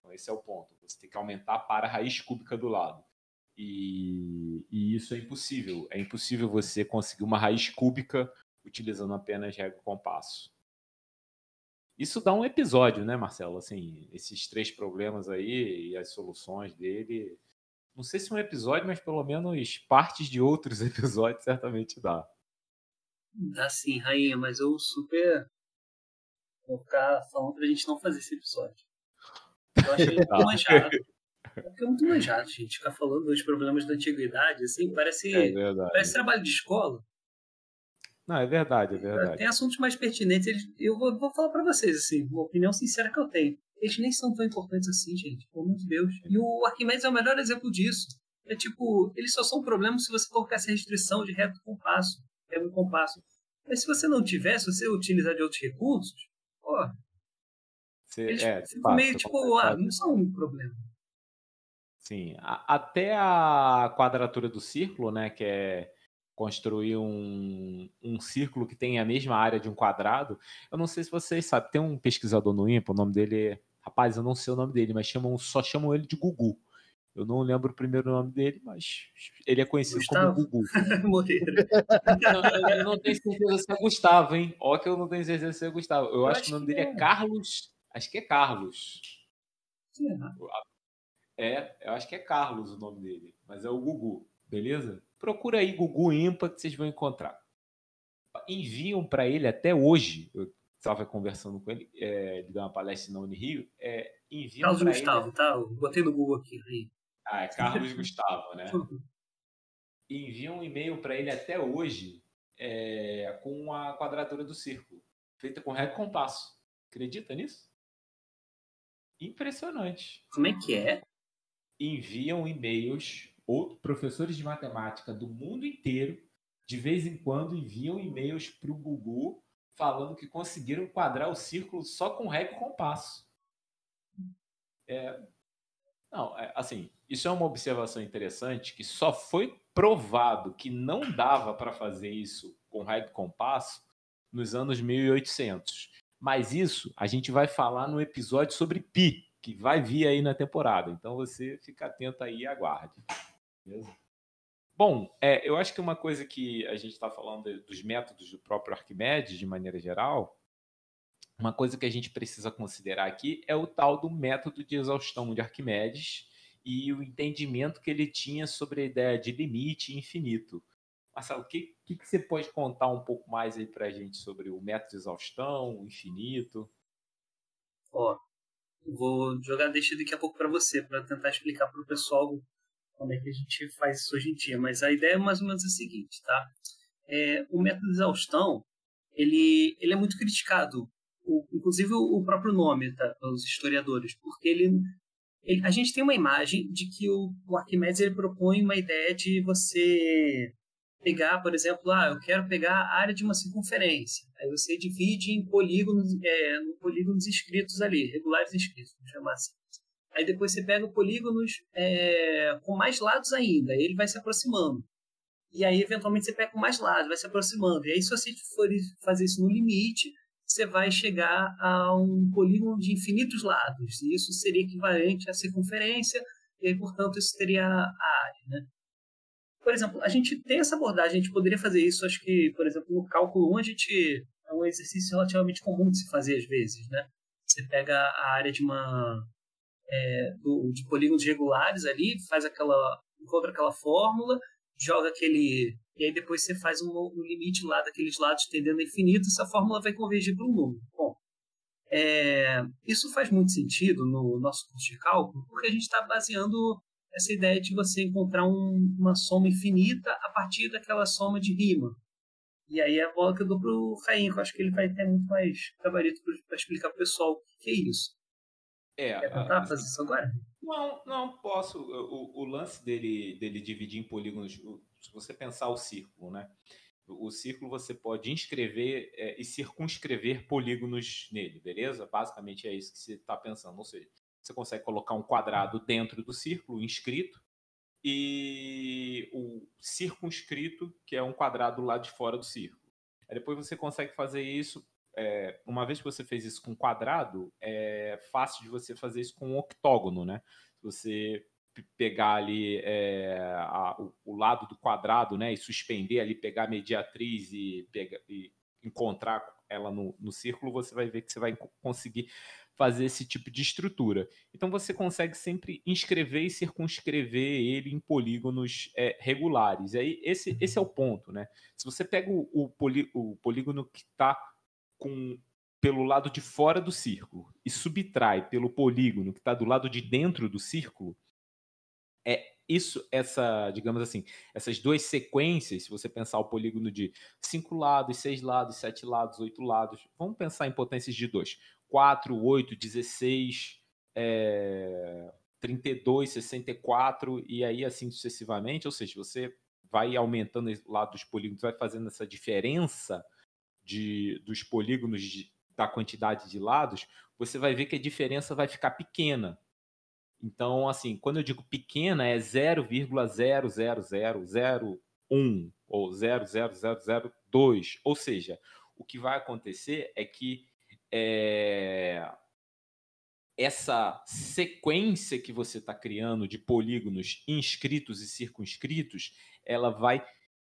Então esse é o ponto. Você tem que aumentar para a raiz cúbica do lado. E, e, isso é impossível. É impossível você conseguir uma raiz cúbica utilizando apenas régua e compasso. Isso dá um episódio, né, Marcelo? Assim, esses três problemas aí e as soluções dele. Não sei se um episódio, mas pelo menos partes de outros episódios certamente dá. Dá sim, rainha, mas eu super vou ficar falando pra gente não fazer esse episódio. Eu achei muito manjado. Porque é muito manjado, gente. Ficar falando dos problemas da antiguidade, assim, parece, é parece trabalho de escola. Não, é verdade, é verdade. Tem assuntos mais pertinentes. Eles, eu vou, vou falar para vocês, assim, uma opinião sincera que eu tenho. Eles nem são tão importantes assim, gente. Pelo amor de Deus. E o Arquimedes é o melhor exemplo disso. É tipo, eles só são um problema se você colocar essa restrição de reto compasso, régua compasso. Mas se você não tiver, se você utilizar de outros recursos, pô. Você, eles é, ficam meio tipo, ah, não são um problema. Sim, a, até a quadratura do círculo, né, que é construir um, um círculo que tem a mesma área de um quadrado. Eu não sei se vocês sabem, tem um pesquisador no IMPA, o nome dele é. Rapaz, eu não sei o nome dele, mas chamam, só chamam ele de Gugu. Eu não lembro o primeiro nome dele, mas ele é conhecido Gustavo? como Gugu. Moreira. não, eu não tenho certeza se é Gustavo, hein? Ó, que eu não tenho certeza se é Gustavo. Eu, eu acho, acho, que o nome dele é. é Carlos. Acho que é Carlos. Sim, é, eu acho que é Carlos o nome dele, mas é o Gugu, beleza? Procura aí Gugu Impa que vocês vão encontrar. Enviam para ele até hoje, eu estava conversando com ele, é, ele deu uma palestra na Unirio, é, enviam Carlos Gustavo, ele... tá? Eu botei no Google aqui. Aí. Ah, é Carlos Gustavo, né? Enviam um e-mail para ele até hoje é, com a quadratura do círculo, feita com e compasso. Acredita nisso? Impressionante. Como é que é? Enviam e-mails ou professores de matemática do mundo inteiro, de vez em quando, enviam e-mails para o Gugu falando que conseguiram quadrar o círculo só com régua e compasso. É, não, é, assim, isso é uma observação interessante que só foi provado que não dava para fazer isso com régua e compasso nos anos 1800. Mas isso a gente vai falar no episódio sobre pi, que vai vir aí na temporada. Então você fica atento aí e aguarde. Beleza? Bom, é, eu acho que uma coisa que a gente está falando dos métodos do próprio Arquimedes, de maneira geral, uma coisa que a gente precisa considerar aqui é o tal do método de exaustão de Arquimedes e o entendimento que ele tinha sobre a ideia de limite infinito. Marcelo, o que, que, que, você pode contar um pouco mais aí para a gente sobre o método de exaustão, o infinito? Ó, vou jogar deixa daqui a pouco para você, para tentar explicar para o pessoal como é que a gente faz isso hoje em dia. Mas a ideia é mais ou menos a seguinte, tá? É, o método de exaustão, ele, ele é muito criticado, o, inclusive o, próprio nome, tá? Pelos historiadores, porque ele, a gente tem uma imagem de que o Arquimedes ele propõe uma ideia de você pegar, por exemplo, ah, eu quero pegar a área de uma circunferência. Aí você divide em polígonos, é, polígonos inscritos ali, regulares inscritos, vamos chamar assim. Aí depois você pega polígonos é, com mais lados ainda, ele vai se aproximando. E aí, eventualmente, você pega com mais lados, vai se aproximando. E aí, se você for fazer isso no limite, você vai chegar a um polígono de infinitos lados. E isso seria equivalente à circunferência, e aí, portanto, isso teria a área. Né? Por exemplo, a gente tem essa abordagem, a gente poderia fazer isso, acho que, por exemplo, no cálculo 1, a gente é um exercício relativamente comum de se fazer às vezes. Né? Você pega a área de uma é, do, de polígonos regulares ali, faz aquela encontra aquela fórmula, joga aquele e aí depois você faz um, um limite lá daqueles lados tendendo a infinito, essa fórmula vai convergir para um número. Bom, é, isso faz muito sentido no nosso curso de cálculo, porque a gente está baseando essa ideia de você encontrar um, uma soma infinita a partir daquela soma de rima. E aí é a bola que eu dou para o Raim, que eu acho que ele vai ter muito mais gabarito para explicar para o pessoal o que é isso. É, Quer tentar fazer isso agora? Não, não posso. O, o, lance dele, dele dividir em polígonos, se você pensar o círculo, né? O círculo você pode inscrever é, e circunscrever polígonos nele, beleza? Basicamente é isso que você está pensando. Ou seja, você consegue colocar um quadrado dentro do círculo inscrito e o circunscrito, que é um quadrado lá de fora do círculo. Aí depois você consegue fazer isso é, uma vez que você fez isso com quadrado, é fácil de você fazer isso com um octógono, né? Se você pegar ali é, a, o, o, lado do quadrado, né, e suspender ali, pegar a mediatriz e, pegar, e encontrar ela no, no círculo, você vai ver que você vai conseguir fazer esse tipo de estrutura. Então você consegue sempre inscrever e circunscrever ele em polígonos é, regulares. E aí esse, esse é o ponto, né? Se você pega o, o, poli, o polígono que está com pelo lado de fora do círculo e subtrai pelo polígono que está do lado de dentro do círculo, é isso, essa, digamos assim, essas duas sequências, se você pensar o polígono de cinco lados, seis lados, sete lados, oito lados, vamos pensar em potências de dois, 4, 8, 16, é, 32, 64 e aí assim sucessivamente, ou seja, você vai aumentando lado dos polígonos, vai fazendo essa diferença de, dos polígonos de, da quantidade de lados, você vai ver que a diferença vai ficar pequena. Então, assim, quando eu digo pequena, é 0,00001 ou 0,0002. Ou seja, o que vai acontecer é que é, essa sequência que você está criando de polígonos inscritos e circunscritos, ela vai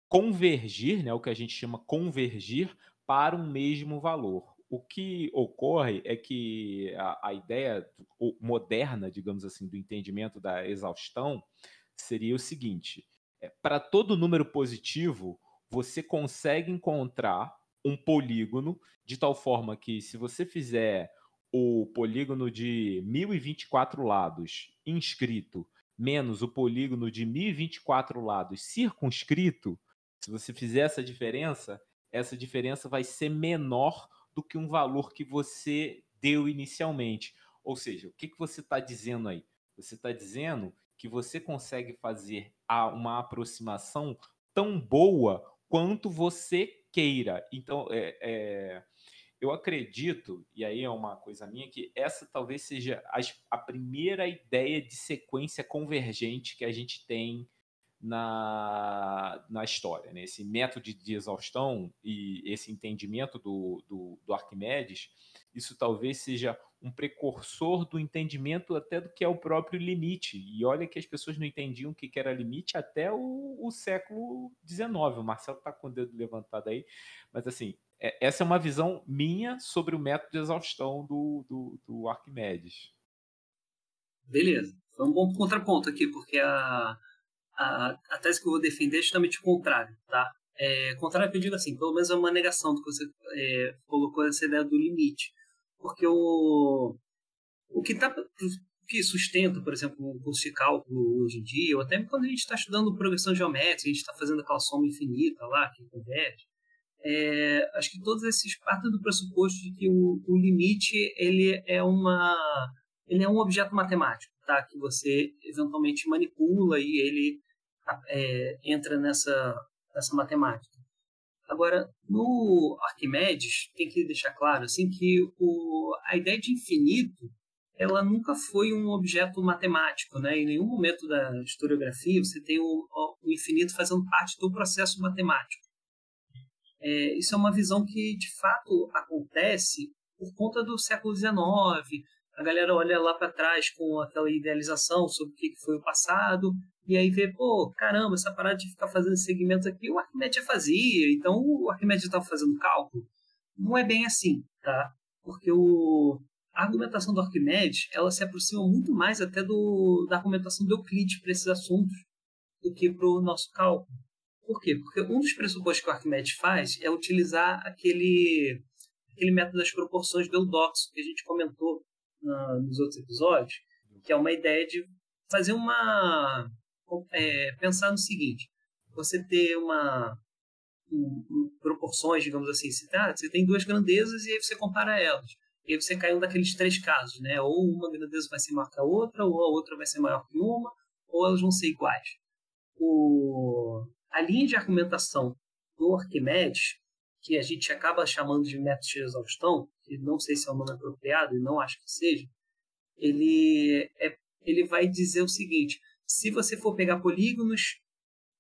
convergir, né, o que a gente chama convergir para um mesmo valor. O que ocorre é que a, a ideia moderna, digamos assim, do entendimento da exaustão seria o seguinte: é, para todo número positivo, você consegue encontrar um polígono de tal forma que, se você fizer o polígono de 1024 lados inscrito menos o polígono de 1024 lados circunscrito, se você fizer essa diferença, essa diferença vai ser menor do que um valor que você deu inicialmente. Ou seja, o que, que você está dizendo aí? Você está dizendo que você consegue fazer uma aproximação tão boa quanto você queira. Então, é, é, eu acredito, e aí é uma coisa minha, que essa talvez seja a, a primeira ideia de sequência convergente que a gente tem na, na história. Né? Esse método de exaustão e esse entendimento do, do, do, Arquimedes, isso talvez seja um precursor do entendimento até do que é o próprio limite. E olha que as pessoas não entendiam o que era limite até o, o século XIX. O Marcelo está com o dedo levantado aí, mas assim, é, essa é uma visão minha sobre o método de exaustão do, do, do Arquimedes. Beleza. Foi um bom contraponto aqui, porque a, a, a tese que eu vou defender é justamente o contrário, tá? É, contrário que eu digo assim, pelo menos é uma negação do que você é, colocou essa ideia do limite. Porque o, o que tá, que sustenta, por exemplo, um curso de cálculo hoje em dia, ou até quando a gente está estudando progressão geométrica, a gente está fazendo aquela soma infinita lá, que converte, é, acho que todos esses partem do pressuposto de que o, o limite ele é uma ele é um objeto matemático tá? que você eventualmente manipula e ele é, entra nessa, nessa matemática. Agora, no Arquimedes, tem que deixar claro assim que o, a ideia de infinito ela nunca foi um objeto matemático, né? Em nenhum momento da historiografia você tem o, o infinito fazendo parte do processo matemático. É, isso é uma visão que de fato acontece por conta do século XIX. A galera olha lá para trás com aquela idealização sobre o que foi o passado e aí vê, pô, caramba, essa parada de ficar fazendo segmentos aqui, o Arquimedes fazia, então o Arquimedes estava fazendo cálculo. Não é bem assim, tá? Porque o, a argumentação do Arquimedes ela se aproxima muito mais até do, da argumentação do Euclides para esses assuntos do que para o nosso cálculo. Por quê? Porque um dos pressupostos que o Arquimedes faz é utilizar aquele, aquele método das proporções do Eudoxo, que a gente comentou uh, nos outros episódios, que é uma ideia de fazer uma. É, pensar no seguinte: você ter uma. Um, um, proporções, digamos assim, você, tá, você tem duas grandezas e aí você compara elas. E aí você cai um daqueles três casos, né? Ou uma grandeza vai ser maior que a outra, ou a outra vai ser maior que uma, ou elas vão ser iguais. O, a linha de argumentação do Arquimedes, que a gente acaba chamando de método de exaustão, que não sei se é o nome apropriado e não acho que seja, ele, é, ele vai dizer o seguinte: se você for pegar polígonos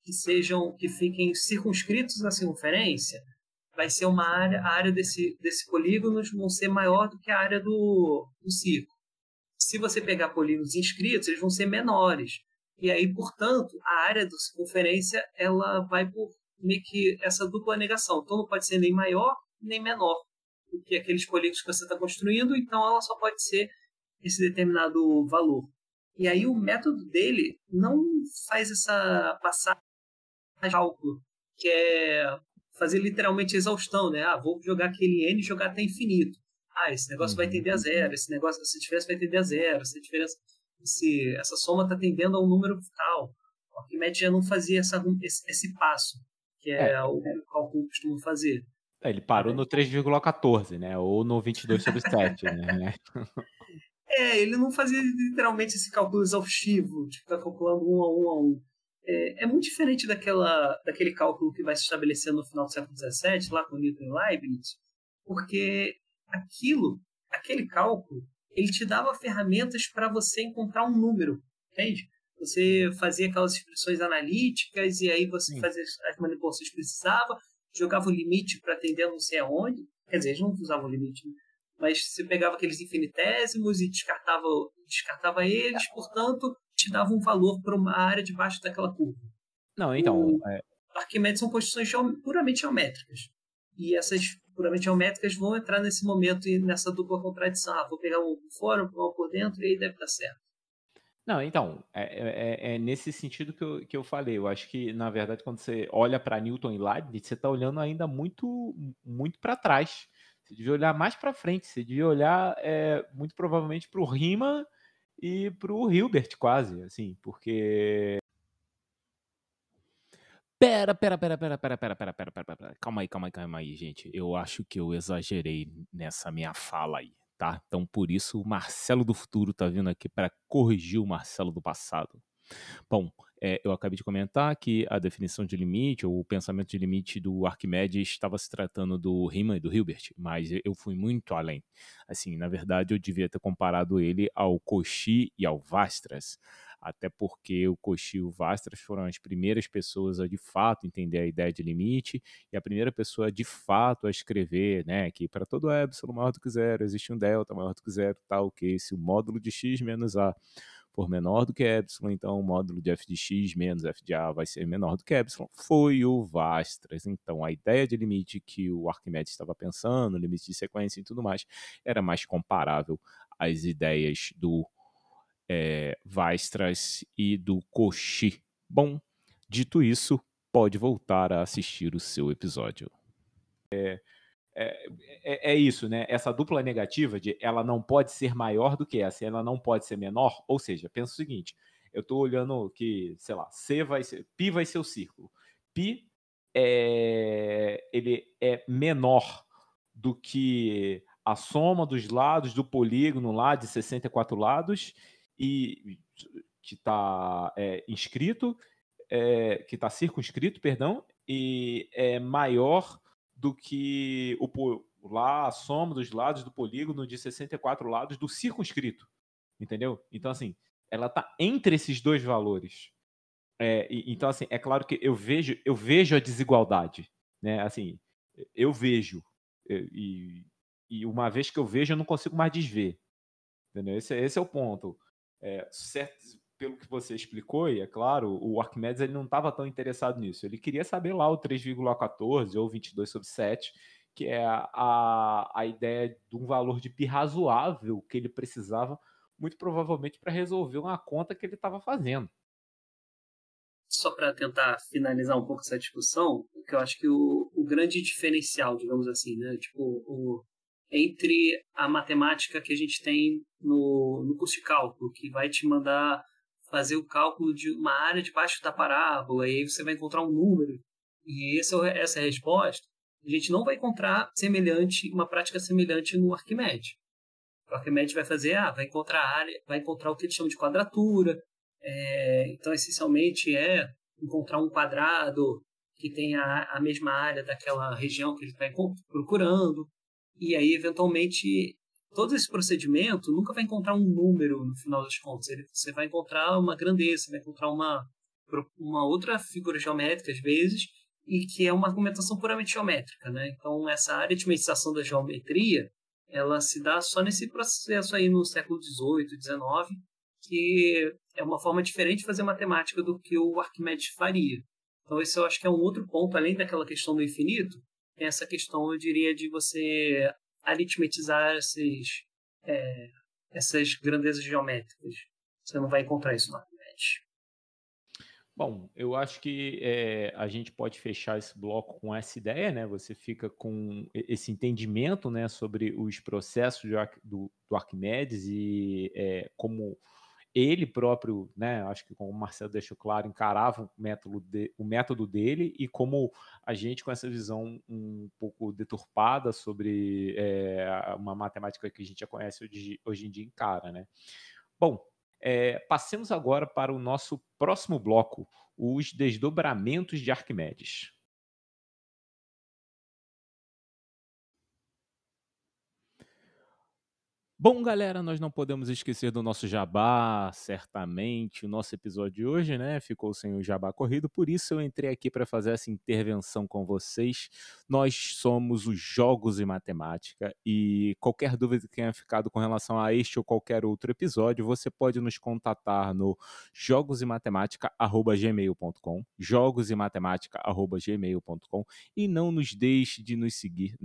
que sejam que fiquem circunscritos na circunferência, vai ser uma área, a área desse, desse polígono vão ser maior do que a área do, do círculo. Se você pegar polígonos inscritos, eles vão ser menores. E aí, portanto, a área da circunferência ela vai por meio que essa dupla negação. Então não pode ser nem maior nem menor do que aqueles polígonos que você está construindo, então ela só pode ser esse determinado valor. E aí o método dele não faz essa passagem de cálculo, que é fazer literalmente exaustão, né? Ah, vou jogar aquele n e jogar até infinito. Ah, esse negócio uhum. vai tender a zero, esse negócio, essa diferença vai tender a zero, essa diferença esse, essa soma está tendendo a um número tal. O Arquimedes já não fazia essa, esse, esse passo, que é, é. o que o cálculo costuma fazer. É, ele parou no 3,14, né? Ou no 22 sobre 7, né? É, ele não fazia literalmente esse cálculo exaustivo, de ficar calculando um a um a um. É, é, muito diferente daquela, daquele cálculo que vai se estabelecer no final do século XVII, lá com Newton e Leibniz, porque aquilo, aquele cálculo, ele te dava ferramentas para você encontrar um número, entende? Você fazia aquelas expressões analíticas e aí você Sim. fazia as manipulações que precisava, jogava o limite para atender não sei aonde. Quer dizer, eles não usavam o limite, né? mas você pegava aqueles infinitésimos e descartava, descartava eles, portanto, te dava um valor para uma área debaixo daquela curva. Não, então. O é... Arquimedes são construções puramente geométricas. E essas puramente geométricas vão entrar nesse momento e nessa dupla contradição. Ah, vou pegar um por fora, pegar um por dentro e aí deve dar certo. Não, então, é, é, é, nesse sentido que eu, que eu falei. Eu acho que, na verdade, quando você olha para Newton e Leibniz, você está olhando ainda muito, muito para trás. Você devia olhar mais para frente. Você devia olhar, é, muito provavelmente, para o Riemann e para o Hilbert, quase, assim, porque Pera, pera, pera, pera, pera, pera, pera, pera, pera, pera. Calma aí, calma aí, calma aí, gente. Eu acho que eu exagerei nessa minha fala aí, tá? Então, por isso, o Marcelo do futuro tá vindo aqui para corrigir o Marcelo do passado. Bom, é, eu acabei de comentar que a definição de limite, ou o pensamento de limite do Arquimedes estava se tratando do Riemann e do Hilbert, mas eu fui muito além. Assim, na verdade, eu devia ter comparado ele ao Cauchy e ao Vastras até porque o Cauchy e o Vastras foram as primeiras pessoas a de fato entender a ideia de limite e a primeira pessoa de fato a escrever, né, que para todo epsilon maior do que zero existe um delta maior do que zero, tal que se o módulo de x menos a for menor do que epsilon, então o módulo de f de x menos f de a vai ser menor do que epsilon, foi o Vastras. Então a ideia de limite que o Arquimedes estava pensando, limite de sequência e tudo mais, era mais comparável às ideias do é, Vastras e do Koshi. Bom, dito isso, pode voltar a assistir o seu episódio. É, é, é, é, isso, né? Essa dupla negativa de ela não pode ser maior do que essa, ela não pode ser menor. Ou seja, pensa o seguinte: eu estou olhando que, sei lá, C vai ser, pi vai ser o círculo. Pi é, ele é menor do que a soma dos lados do polígono lá de 64 lados e que está é, inscrito, é, que está circunscrito, perdão, e é maior do que o lá a soma dos lados do polígono de 64 lados do circunscrito. entendeu? Então, assim, ela está entre esses dois valores. É, e, então, assim, é claro que eu vejo, eu vejo a desigualdade, né? Assim, eu vejo, e, e uma vez que eu vejo, eu não consigo mais desver, entendeu? Esse, esse é o ponto. É, certo, pelo que você explicou, e é claro, o Arquimedes ele não estava tão interessado nisso. Ele queria saber lá o 3,14 ou 22 sobre 7, que é a, a, ideia de um valor de pi razoável que ele precisava muito provavelmente para resolver uma conta que ele estava fazendo. Só para tentar finalizar um pouco essa discussão, que eu acho que o, o grande diferencial, digamos assim, né, tipo, o, entre a matemática que a gente tem no, no curso de cálculo, que vai te mandar fazer o cálculo de uma área debaixo da parábola, e aí você vai encontrar um número, e essa, é essa é a resposta, a gente não vai encontrar semelhante, uma prática semelhante no Arquimedes. O Arquimedes vai fazer, ah, vai encontrar área, vai encontrar o que eles chamam de quadratura. É, então, essencialmente, é encontrar um quadrado que tenha a mesma área daquela região que ele está procurando. E aí, eventualmente, todo esse procedimento nunca vai encontrar um número no final das contas. Ele, você vai encontrar uma grandeza, vai encontrar uma, uma outra figura geométrica, às vezes, e que é uma argumentação puramente geométrica. Né? Então, essa aritmetização da geometria ela se dá só nesse processo aí no século XVIII, XIX, que é uma forma diferente de fazer matemática do que o Arquimedes faria. Então esse eu acho que é um outro ponto, além daquela questão do infinito, tem essa questão, eu diria, de você aritmetizar esses, é, essas grandezas geométricas. Você não vai encontrar isso no Arquimedes. Bom, eu acho que é, a gente pode fechar esse bloco com essa ideia, né? Você fica com esse entendimento, né, sobre os processos do, do Arquimedes e é, como ele próprio, né, acho que como o Marcelo deixou claro, encarava o método, de, o método dele e como a gente com essa visão um pouco deturpada sobre é, uma matemática que a gente já conhece hoje, hoje em dia encara, né? Bom, é, passemos agora para o nosso próximo bloco, os desdobramentos de Arquimedes. Bom, galera, nós não podemos esquecer do nosso jabá, certamente. O nosso episódio de hoje, né, ficou sem o jabá corrido, por isso eu entrei aqui para fazer essa intervenção com vocês. Nós somos os Jogos e Matemática e qualquer dúvida que tenha ficado com relação a este ou qualquer outro episódio, você pode nos contatar no jogosematemática@gmail.com, jogosematemática@gmail.com e não nos deixe de nos seguir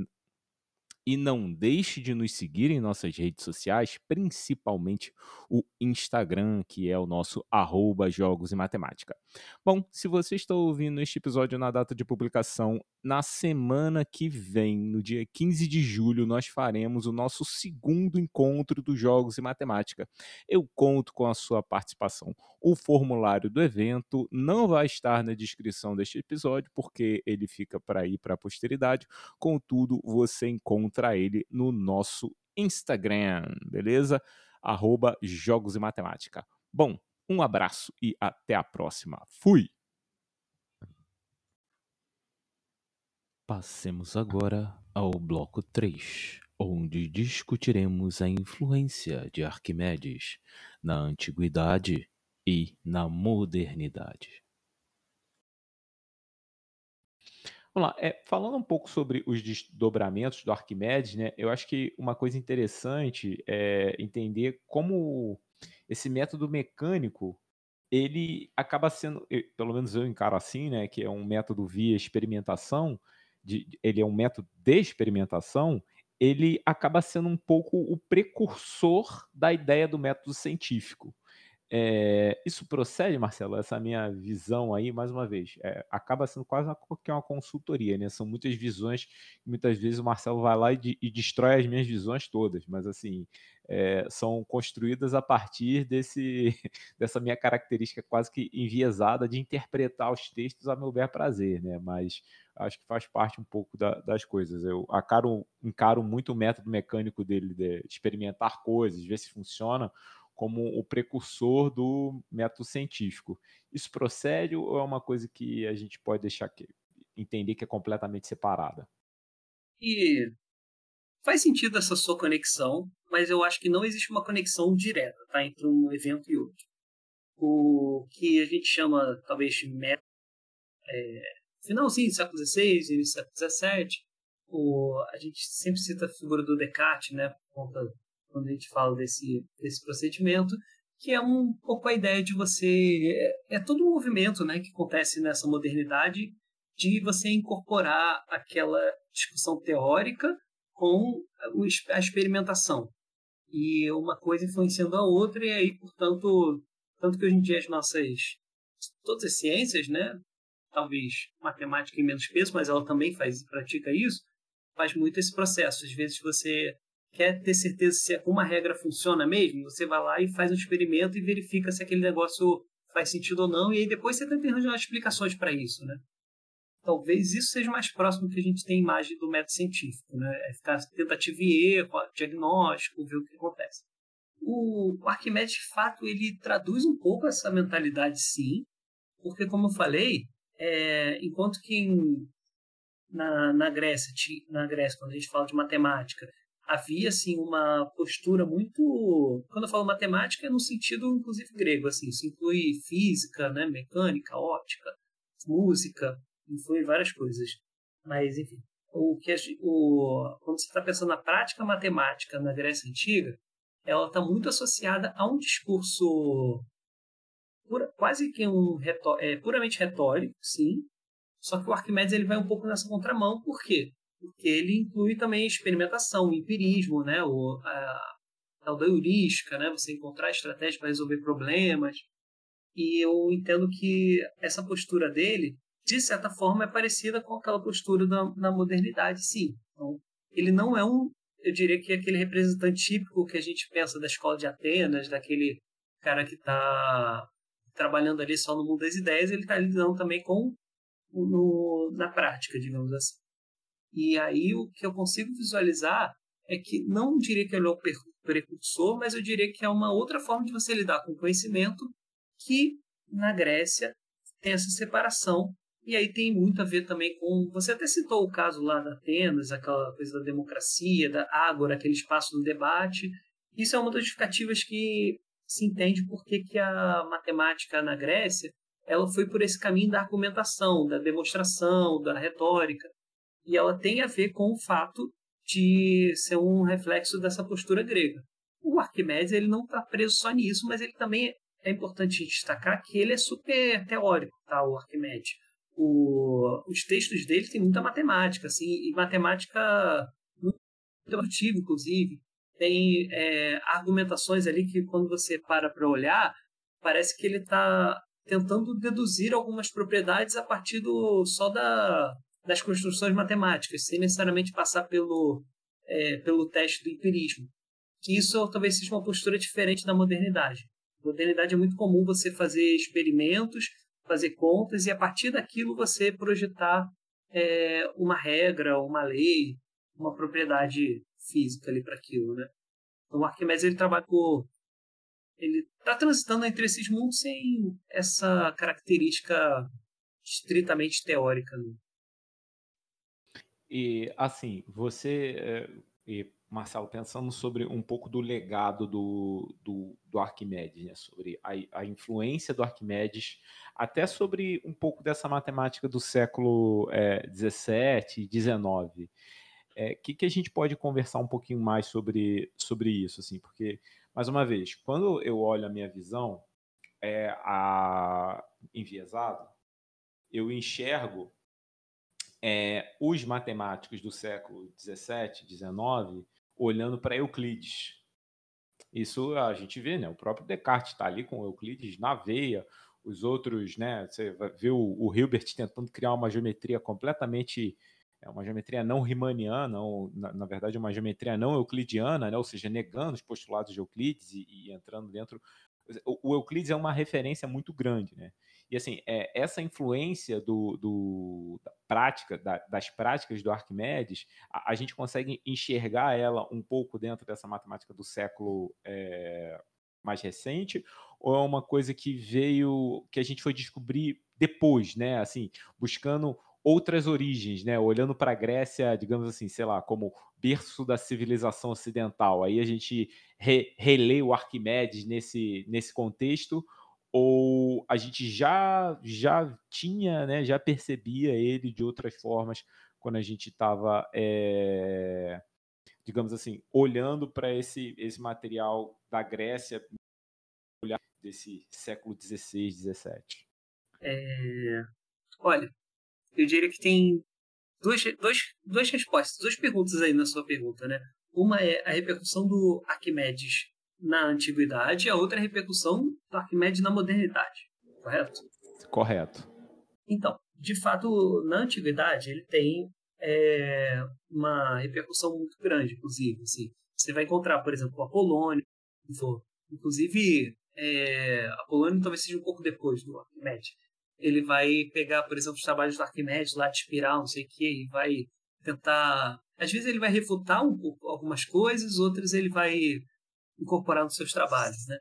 e não deixe de nos seguir em nossas redes sociais, principalmente o Instagram, que é o nosso arroba Jogos e Matemática. Bom, se você está ouvindo este episódio na data de publicação, na semana que vem, no dia 15 de julho, nós faremos o nosso segundo encontro dos Jogos e Matemática. Eu conto com a sua participação. O formulário do evento não vai estar na descrição deste episódio, porque ele fica para ir para a posteridade. Contudo, você encontra ele no nosso Instagram, beleza? Arroba Jogos e Matemática. Bom, um abraço e até a próxima. Fui! Passemos agora ao bloco 3, onde discutiremos a influência de Arquimedes na antiguidade e na modernidade. Vamos lá, é, falando um pouco sobre os desdobramentos do Arquimedes, né, eu acho que uma coisa interessante é entender como esse método mecânico ele acaba sendo, pelo menos eu encaro assim, né, que é um método via experimentação, de, ele é um método de experimentação, ele acaba sendo um pouco o precursor da ideia do método científico. É, isso procede, Marcelo? Essa minha visão aí, mais uma vez, é, acaba sendo quase uma, que uma consultoria, né? São muitas visões, muitas vezes o Marcelo vai lá e, e destrói as minhas visões todas, mas assim, é, são construídas a partir desse, dessa minha característica quase que enviesada de interpretar os textos a meu bel prazer, né? Mas acho que faz parte um pouco da, das coisas. Eu acaro, encaro muito o método mecânico dele de experimentar coisas, ver se funciona como o precursor do método científico. Isso procede ou é uma coisa que a gente pode deixar que, entender que é completamente separada? E faz sentido essa sua conexão, mas eu acho que não existe uma conexão direta tá, entre um evento e outro. O que a gente chama, talvez, de meta, é, finalzinho do século XVI, início do século XVII, o, a gente sempre cita a figura do Descartes, né, quando a gente fala desse, desse procedimento, que é um pouco a ideia de você. É, é todo um movimento né, que acontece nessa modernidade de você incorporar aquela discussão teórica com a experimentação. E uma coisa influenciando a outra, e aí, portanto, tanto que hoje em dia as nossas. todas as ciências, né? Talvez matemática em menos peso, mas ela também faz pratica isso, faz muito esse processo. Às vezes você quer ter certeza se uma regra funciona mesmo, você vai lá e faz um experimento e verifica se aquele negócio faz sentido ou não, e aí depois você tenta arranjar explicações para isso, né? Talvez isso seja mais próximo que a gente tem imagem do método científico, né? É ficar tentativa e erro, diagnóstico, ver o que acontece. O, o Arquimedes, de fato, ele traduz um pouco essa mentalidade, sim, porque, como eu falei, é, enquanto que em, na, na, Grécia, na Grécia, quando a gente fala de matemática, havia assim uma postura muito quando eu falo matemática é no sentido inclusive grego assim isso inclui física né mecânica óptica música inclui várias coisas. Mas enfim o que o quando você está pensando na prática matemática na Grécia antiga ela está muito associada a um discurso pura, quase que um é, puramente retórico sim só que o Arquimedes ele vai um pouco nessa contramão por quê porque ele inclui também experimentação, empirismo, né, o, a, tal da heurística, né, você encontrar estratégias para resolver problemas. E eu entendo que essa postura dele, de certa forma, é parecida com aquela postura da, da modernidade, sim. Então, ele não é um, eu diria que é aquele representante típico que a gente pensa da escola de Atenas, daquele cara que está trabalhando ali só no mundo das ideias, ele está lidando também com no, na prática, digamos assim. E aí o que eu consigo visualizar é que não diria que ele é o precursor, mas eu diria que é uma outra forma de você lidar com o conhecimento que na Grécia tem essa separação. E aí tem muito a ver também com. Você até citou o caso lá da Atenas, aquela coisa da democracia, da ágora, aquele espaço do debate. Isso é uma das justificativas que se entende por que, que a matemática na Grécia ela foi por esse caminho da argumentação, da demonstração, da retórica e ela tem a ver com o fato de ser um reflexo dessa postura grega. O Arquimedes ele não está preso só nisso, mas ele também é importante destacar que ele é super teórico, tá? O Arquimedes. O, os textos dele têm muita matemática, assim, e matemática muito produtiva, inclusive. Tem é, argumentações ali que, quando você para para olhar, parece que ele está tentando deduzir algumas propriedades a partir do, só da, das construções matemáticas, sem necessariamente passar pelo, é, pelo teste do empirismo. Que isso talvez seja uma postura diferente da modernidade. Na modernidade é muito comum você fazer experimentos, fazer contas e a partir daquilo você projetar é, uma regra, uma lei, uma propriedade física ali para aquilo, né? Então, o Arquimedes ele trabalha com ele está transitando entre esses mundos sem essa característica estritamente teórica. Né? E, assim, você, eh, e Marcelo, pensando sobre um pouco do legado do, do, do Arquimedes, né? sobre a, a, influência do Arquimedes, até sobre um pouco dessa matemática do século XVII e XIX. O é, que, que a gente pode conversar um pouquinho mais sobre, sobre isso? Assim, porque, mais uma vez, quando eu olho a minha visão é, a, enviesado, eu enxergo é, os matemáticos do século 17, 19, olhando para Euclides. Isso a gente vê, né? O próprio Descartes está ali com Euclides na veia, os outros, né? Você ver o, o Hilbert tentando criar uma geometria completamente é uma geometria não riemanniana, ou na, na, verdade uma geometria não euclidiana, né? ou seja, negando os postulados de Euclides e, e entrando dentro. O, o, Euclides é uma referência muito grande, né? E assim, é, essa influência do, do da prática, da, das práticas do Arquimedes, a, a, gente consegue enxergar ela um pouco dentro dessa matemática do século é, mais recente, ou é uma coisa que veio, que a gente foi descobrir depois, né? Assim, buscando outras origens, né? Olhando para a Grécia, digamos assim, sei lá, como berço da civilização ocidental. Aí a gente re, relê o Arquimedes nesse, nesse contexto, ou a gente já já tinha, né, já percebia ele de outras formas quando a gente estava, é, digamos assim, olhando para esse, esse material da Grécia, desse século XVI, XVII? É, olha, eu diria que tem duas, duas, duas respostas, duas perguntas aí na sua pergunta, né? Uma é a repercussão do Arquimedes na antiguidade, a outra é a repercussão do Arquimedes na modernidade, correto? Correto. Então, de fato, na antiguidade ele tem é, uma repercussão muito grande, inclusive. Assim, você vai encontrar, por exemplo, o Apolônio, inclusive é, Apolônio talvez seja um pouco depois do Arquimedes. Ele vai pegar, por exemplo, os trabalhos do Arquimedes lá de espiral, não sei o que, e vai tentar. Às vezes ele vai refutar um pouco algumas coisas, outras ele vai incorporar nos seus trabalhos, né?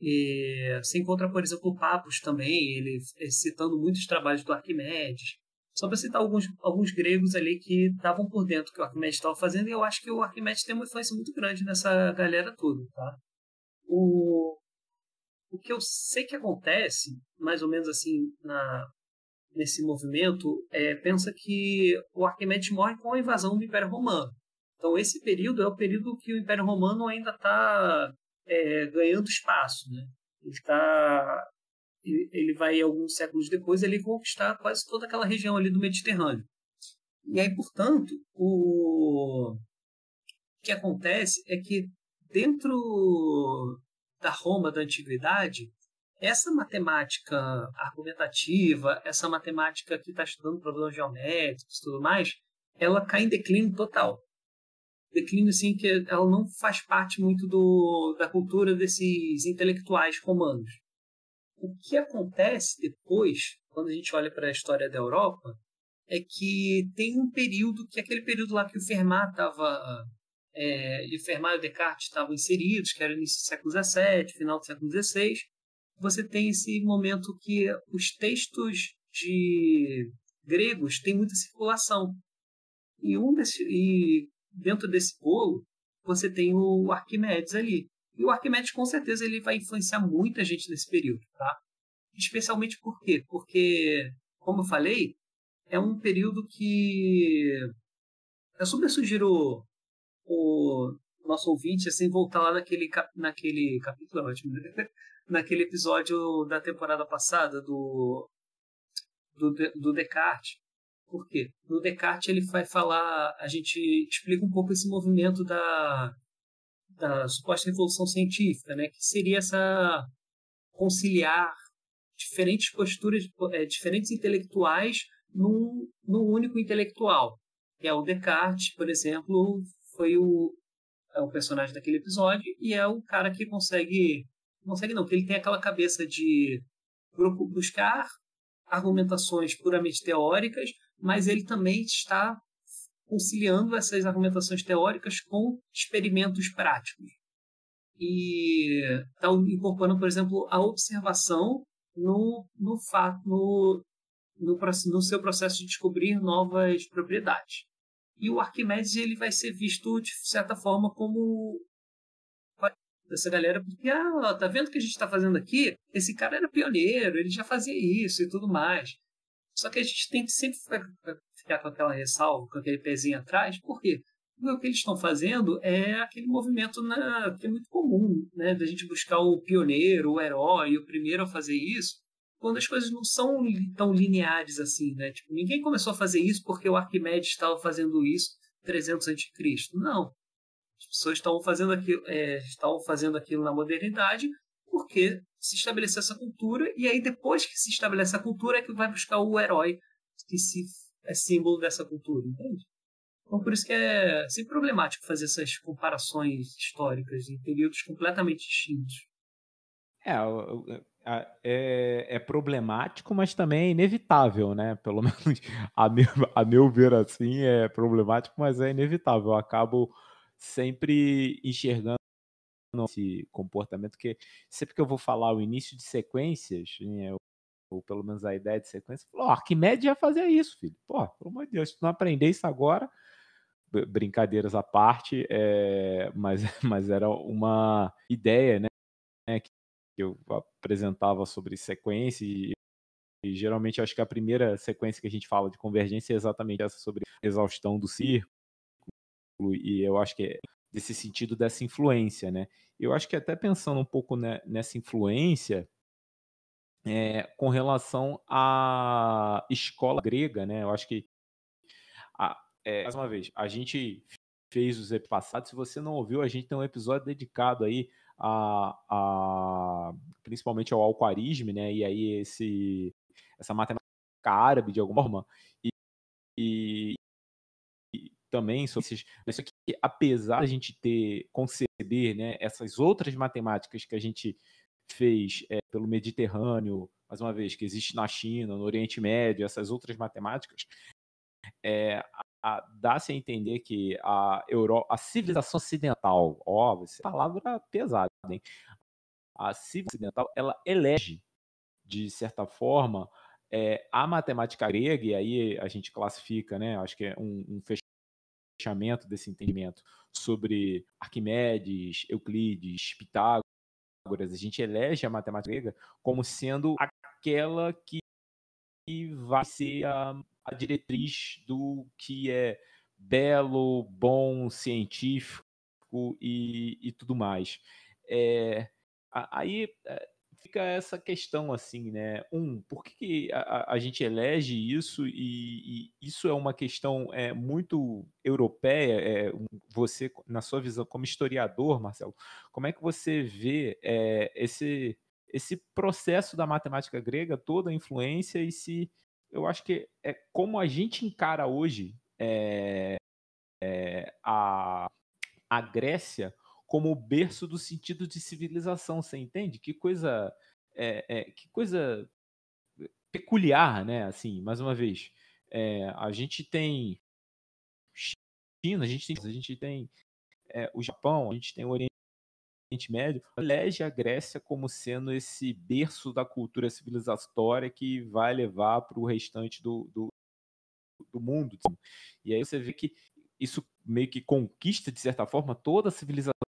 E você encontra, por exemplo, o Papos também, ele citando muitos trabalhos do Arquimedes. Só para citar alguns, alguns gregos ali que estavam por dentro que o Arquimedes estava fazendo, e eu acho que o Arquimedes tem uma influência muito grande nessa galera toda, tá? O, o que eu sei que acontece, mais ou menos assim, na, nesse movimento, é, pensa que o Arquimedes morre com a invasão do Império Romano. Então, esse período é o período que o Império Romano ainda está é, ganhando espaço. Né? Ele, tá, ele, vai, alguns séculos depois, ele conquistar quase toda aquela região ali do Mediterrâneo. E aí, portanto, o, o que acontece é que dentro da Roma da antiguidade, essa matemática argumentativa, essa matemática que está estudando problemas geométricos e tudo mais, ela cai em declínio total. Declínio, assim, que ela não faz parte muito do, da cultura desses intelectuais romanos. O que acontece depois, quando a gente olha para a história da Europa, é que tem um período, que é aquele período lá que o Fermat estava é, de Fermat e Descartes estavam inseridos, que era início do século XVII, final do século XVI, você tem esse momento que os textos de gregos têm muita circulação. E, um desse, e dentro desse bolo, você tem o Arquimedes ali. E o Arquimedes, com certeza, ele vai influenciar muita gente nesse período. Tá? Especialmente por quê? Porque, como eu falei, é um período que... Eu super sugiro o nosso ouvinte assim voltar lá naquele, naquele capítulo, ótimo, né? naquele episódio da temporada passada do, do, do Descartes. Por quê? No Descartes ele vai falar, a gente explica um pouco esse movimento da, da suposta revolução científica, né? que seria essa conciliar diferentes posturas, é, diferentes intelectuais num, num único intelectual. É o Descartes, por exemplo, foi o, é o personagem daquele episódio e é o cara que consegue. Consegue não, porque ele tem aquela cabeça de buscar argumentações puramente teóricas, mas ele também está conciliando essas argumentações teóricas com experimentos práticos. E está incorporando, por exemplo, a observação no, no, fato, no, no, no seu processo de descobrir novas propriedades. E o Arquimedes ele vai ser visto, de certa forma, como dessa galera, porque, ah, tá vendo o que a gente está fazendo aqui? Esse cara era pioneiro, ele já fazia isso e tudo mais. Só que a gente tem que sempre ficar com aquela ressalva, com aquele pezinho atrás, por quê? Porque o que eles estão fazendo é aquele movimento na, que é muito comum, né? Da gente buscar o pioneiro, o herói, o primeiro a fazer isso, quando as coisas não são tão lineares assim, né? Tipo, ninguém começou a fazer isso porque o Arquimedes estava fazendo isso 300 a.C. Não. As pessoas estavam fazendo aquilo, é, estavam fazendo aquilo na modernidade porque se estabeleceu essa cultura e aí depois que se estabelece a cultura é que vai buscar o herói que se é símbolo dessa cultura, entende? Então por isso que é sempre problemático fazer essas comparações históricas em períodos completamente distintos. É, é, é, problemático, mas também é inevitável, né? Pelo menos a meu, a meu ver assim, é problemático, mas é inevitável. Eu acabo sempre enxergando esse comportamento que sempre que eu vou falar o início de sequências, né, ou pelo menos a ideia de sequência, falou: Arquimedes já fazia isso, filho. Pô, pelo amor de Deus, se tu não aprender isso agora, brincadeiras à parte, é, mas, mas era uma ideia, né, que eu apresentava sobre sequência e, e geralmente acho que a primeira sequência que a gente fala de convergência é exatamente essa sobre exaustão do círculo e eu acho que é desse sentido dessa influência, né? Eu acho que até pensando um pouco né, nessa influência, é, com relação à escola grega, né? Eu acho que, a, é, mais uma vez, a gente fez os passados. Se você não ouviu, a gente tem um episódio dedicado aí a, a principalmente ao alquarismo, né? E aí esse essa matemática árabe de alguma forma e, e, e também sobre esses, apesar de a gente ter conceber, né? Essas outras matemáticas que a gente fez é, pelo Mediterrâneo, mais uma vez, que existe na China, no Oriente Médio, essas outras matemáticas, é, dá-se a entender que a, Euro, a civilização ocidental, ó, palavra pesada, hein? A civilização ocidental, ela elege, de certa forma, é, a matemática grega, e aí a gente classifica, né, acho que é um, um fechamento desse entendimento sobre Arquimedes, Euclides, Pitágoras, a gente elege a matemática grega como sendo aquela que vai ser a, a diretriz do que é belo, bom, científico e, e tudo mais. É, aí é, fica essa questão assim, né? Um, por que a, a gente elege isso e, e, isso é uma questão é, muito europeia? É, você, na sua visão como historiador, Marcelo, como é que você vê é, esse esse processo da matemática grega, toda a influência e se eu acho que é como a gente encara hoje é, é, a, a Grécia como o berço do sentido de civilização, você entende? Que coisa, é, é, que coisa peculiar, né? Assim, mais uma vez, é, a gente tem China, a gente tem, a gente tem é, o Japão, a gente tem o Oriente Médio, elege a Grécia como sendo esse berço da cultura civilizatória que vai levar para o restante do, do, do mundo. E aí você vê que isso meio que conquista, de certa forma, toda a civilização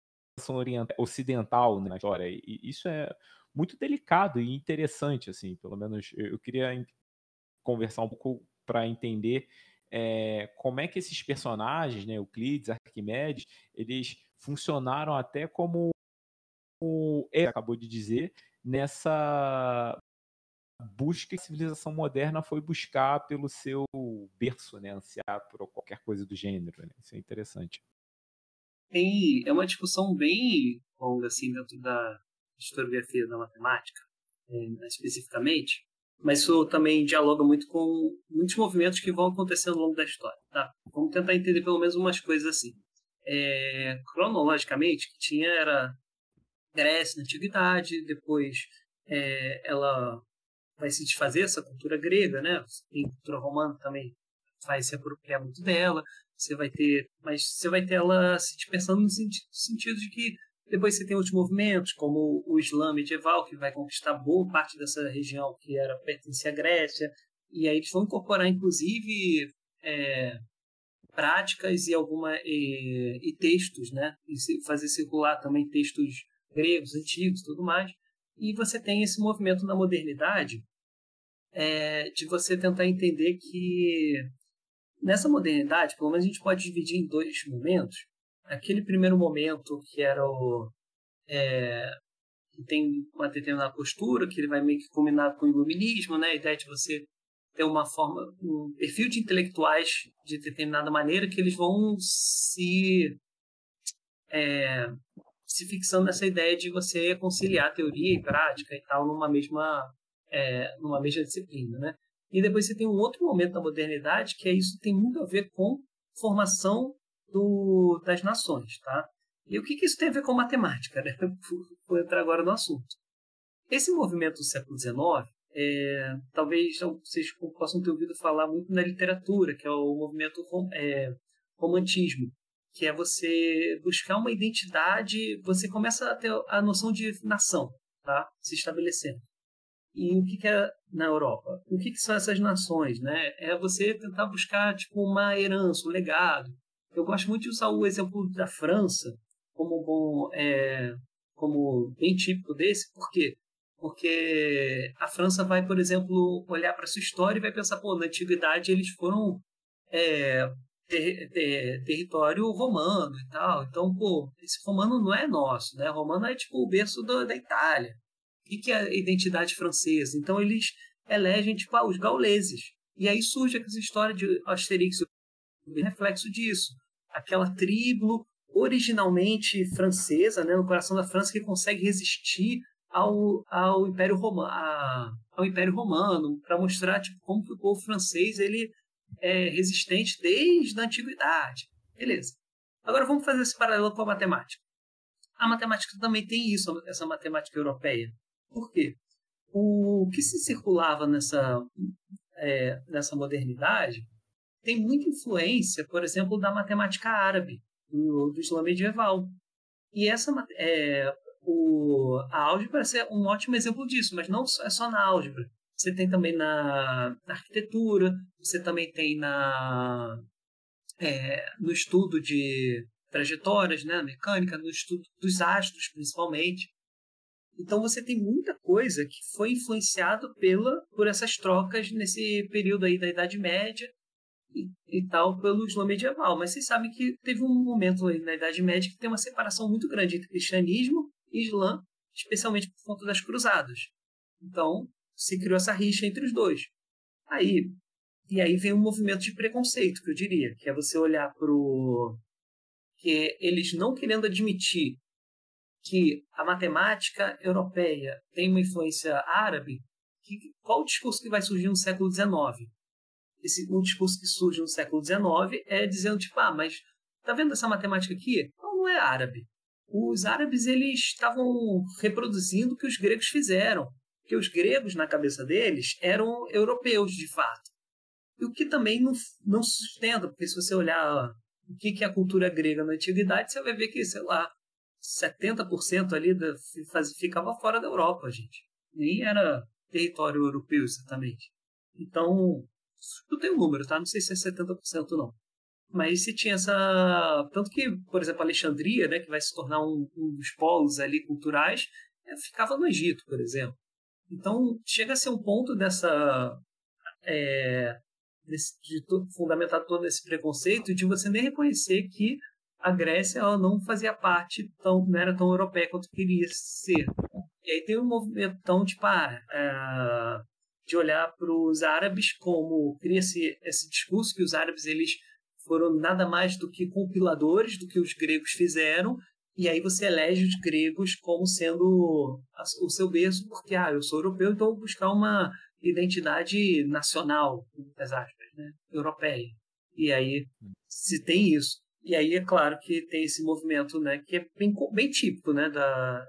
ocidental né, na história. E isso é muito delicado e interessante, assim, pelo menos eu queria conversar um pouco para entender é, como é que esses personagens, né, Euclides, Arquimedes, eles funcionaram até como o ele acabou de dizer nessa busca que a civilização moderna foi buscar pelo seu berço, né, ansiar por qualquer coisa do gênero. Né? Isso é interessante tem é uma discussão bem longa assim dentro da historiografia da matemática, é, especificamente, mas isso também dialoga muito com muitos movimentos que vão acontecendo ao longo da história. Tá? Vamos tentar entender pelo menos umas coisas assim. É, cronologicamente, que tinha era Grécia na antiguidade, depois é, ela vai se desfazer essa cultura grega, né? Tem cultura romana também vai se apropriar muito dela. Você vai ter, mas você vai ter ela se dispersando no sentido de que depois você tem outros movimentos, como o Islã medieval, que vai conquistar boa parte dessa região que era pertencia à Grécia, e aí eles vão incorporar, inclusive, é, práticas e alguma e, e, textos, né? E fazer circular também textos gregos antigos, tudo mais. E você tem esse movimento na modernidade é, de você tentar entender que Nessa modernidade, pelo menos a gente pode dividir em dois momentos. Aquele primeiro momento que era o. É, que tem uma determinada postura, que ele vai meio que combinar com o iluminismo, né? a ideia de você ter uma forma, um perfil de intelectuais de determinada maneira que eles vão se. É, se fixando nessa ideia de você conciliar teoria e prática e tal numa mesma, é, numa mesma disciplina, né? E depois você tem um outro momento da modernidade, que é isso tem muito a ver com formação do, das nações, tá? E o que, que isso tem a ver com matemática, né? Vou entrar agora no assunto. Esse movimento do século XIX, é, talvez vocês possam ter ouvido falar muito na literatura, que é o movimento rom, é, romantismo, que é você buscar uma identidade, você começa a ter a noção de nação, tá? Se estabelecendo. E o que, que é na Europa? O que, que são essas nações? Né? É você tentar buscar tipo, uma herança, um legado. Eu gosto muito de usar o exemplo da França como bom, é, como bem típico desse, por quê? Porque a França vai, por exemplo, olhar para sua história e vai pensar, pô, na antiguidade eles foram é, ter, ter, território romano e tal. Então, pô, esse romano não é nosso, né? Romano é tipo o berço do, da Itália. O que, é a identidade francesa? Então, eles elegem, tipo, ah, os gauleses. E aí surge essa história de Asterix, o reflexo disso. Aquela tribo originalmente francesa, né, no coração da França, que consegue resistir ao, ao Império Romano, ao Império Romano, para mostrar tipo, como que o povo francês ele é resistente desde a antiguidade. Beleza. Agora vamos fazer esse paralelo com a matemática. A matemática também tem isso, essa matemática europeia. Por quê? O que se circulava nessa, é, nessa modernidade tem muita influência, por exemplo, da matemática árabe, do, do Islã medieval. E essa é, o, a álgebra é um ótimo exemplo disso, mas não é só na álgebra. Você tem também na, na arquitetura, você também tem na, é, no estudo de trajetórias, né, mecânica, no estudo dos astros, principalmente. Então você tem muita coisa que foi influenciado pela por essas trocas nesse período aí da Idade Média e, e, tal pelo Islã medieval. Mas vocês sabem que teve um momento aí na Idade Média que tem uma separação muito grande entre cristianismo e Islã, especialmente por conta das cruzadas. Então se criou essa rixa entre os dois. Aí e aí vem um movimento de preconceito que eu diria, que é você olhar para o que eles não querendo admitir que a matemática europeia tem uma influência árabe, que, qual o discurso que vai surgir no século XIX? Esse, um discurso que surge no século XIX é dizendo, tipo, ah, mas tá vendo essa matemática aqui? Não, não é árabe. Os árabes, eles estavam reproduzindo o que os gregos fizeram. Porque os gregos, na cabeça deles, eram europeus, de fato. E o que também não, não sustenta, porque se você olhar o que, que é a cultura grega na antiguidade, você vai ver que, sei lá, 70% ali da, ficava fora da Europa, gente. Nem era território europeu exatamente. Então, eu tenho um número, tá? Não sei se é 70% ou não. Mas se tinha essa. Tanto que, por exemplo, Alexandria, né, que vai se tornar um, um dos polos ali culturais, é, ficava no Egito, por exemplo. Então, chega a ser um ponto dessa. É, desse, de fundamentar todo esse preconceito de você nem reconhecer que a Grécia ela não fazia parte, tão, não era tão europeia quanto queria ser. E aí tem um movimento tão tipo, ah, é, de olhar para os árabes como cria-se esse discurso que os árabes eles foram nada mais do que compiladores do que os gregos fizeram e aí você elege os gregos como sendo o seu berço porque ah eu sou europeu então vou buscar uma identidade nacional muitas aspas né europeia e aí se tem isso e aí é claro que tem esse movimento né que é bem, bem típico né da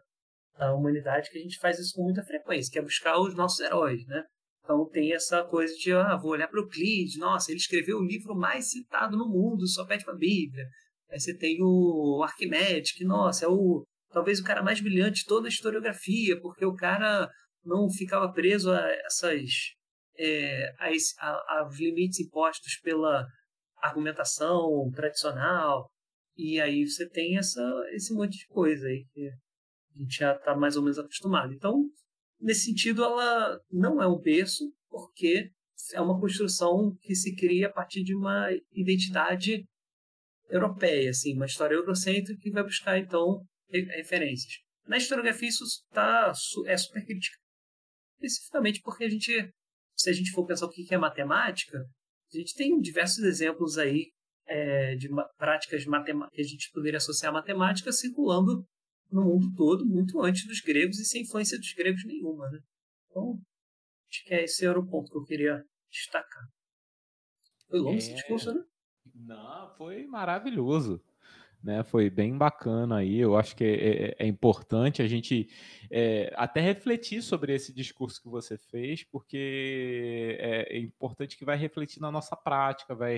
da humanidade que a gente faz isso com muita frequência que é buscar os nossos heróis né então tem essa coisa de, ah, vou olhar para o Euclides, nossa, ele escreveu o livro mais citado no mundo, só pede para a Bíblia. Aí você tem o Arquimedes, que, nossa, é o talvez o cara mais brilhante de toda a historiografia, porque o cara não ficava preso a essas é, a, a, aos limites impostos pela argumentação tradicional. E aí você tem essa, esse monte de coisa aí que a gente já está mais ou menos acostumado. Então, nesse sentido, ela não é um berço, porque é uma construção que se cria a partir de uma identidade europeia, assim, uma história eurocêntrica que vai buscar, então, referências. Na historiografia isso tá, é super crítica. Especificamente porque a gente, se a gente for pensar o que é matemática, a gente tem diversos exemplos aí é, de práticas que a gente poderia associar à matemática circulando no mundo todo, muito antes dos gregos e sem influência dos gregos nenhuma. Né? Então, acho que esse era o ponto que eu queria destacar. Foi longo é... esse discurso, né? Não, foi maravilhoso né? Foi bem bacana aí. Eu acho que é, é, é importante a gente é, até refletir sobre esse discurso que você fez, porque é, é importante que vai refletir na nossa prática, vai,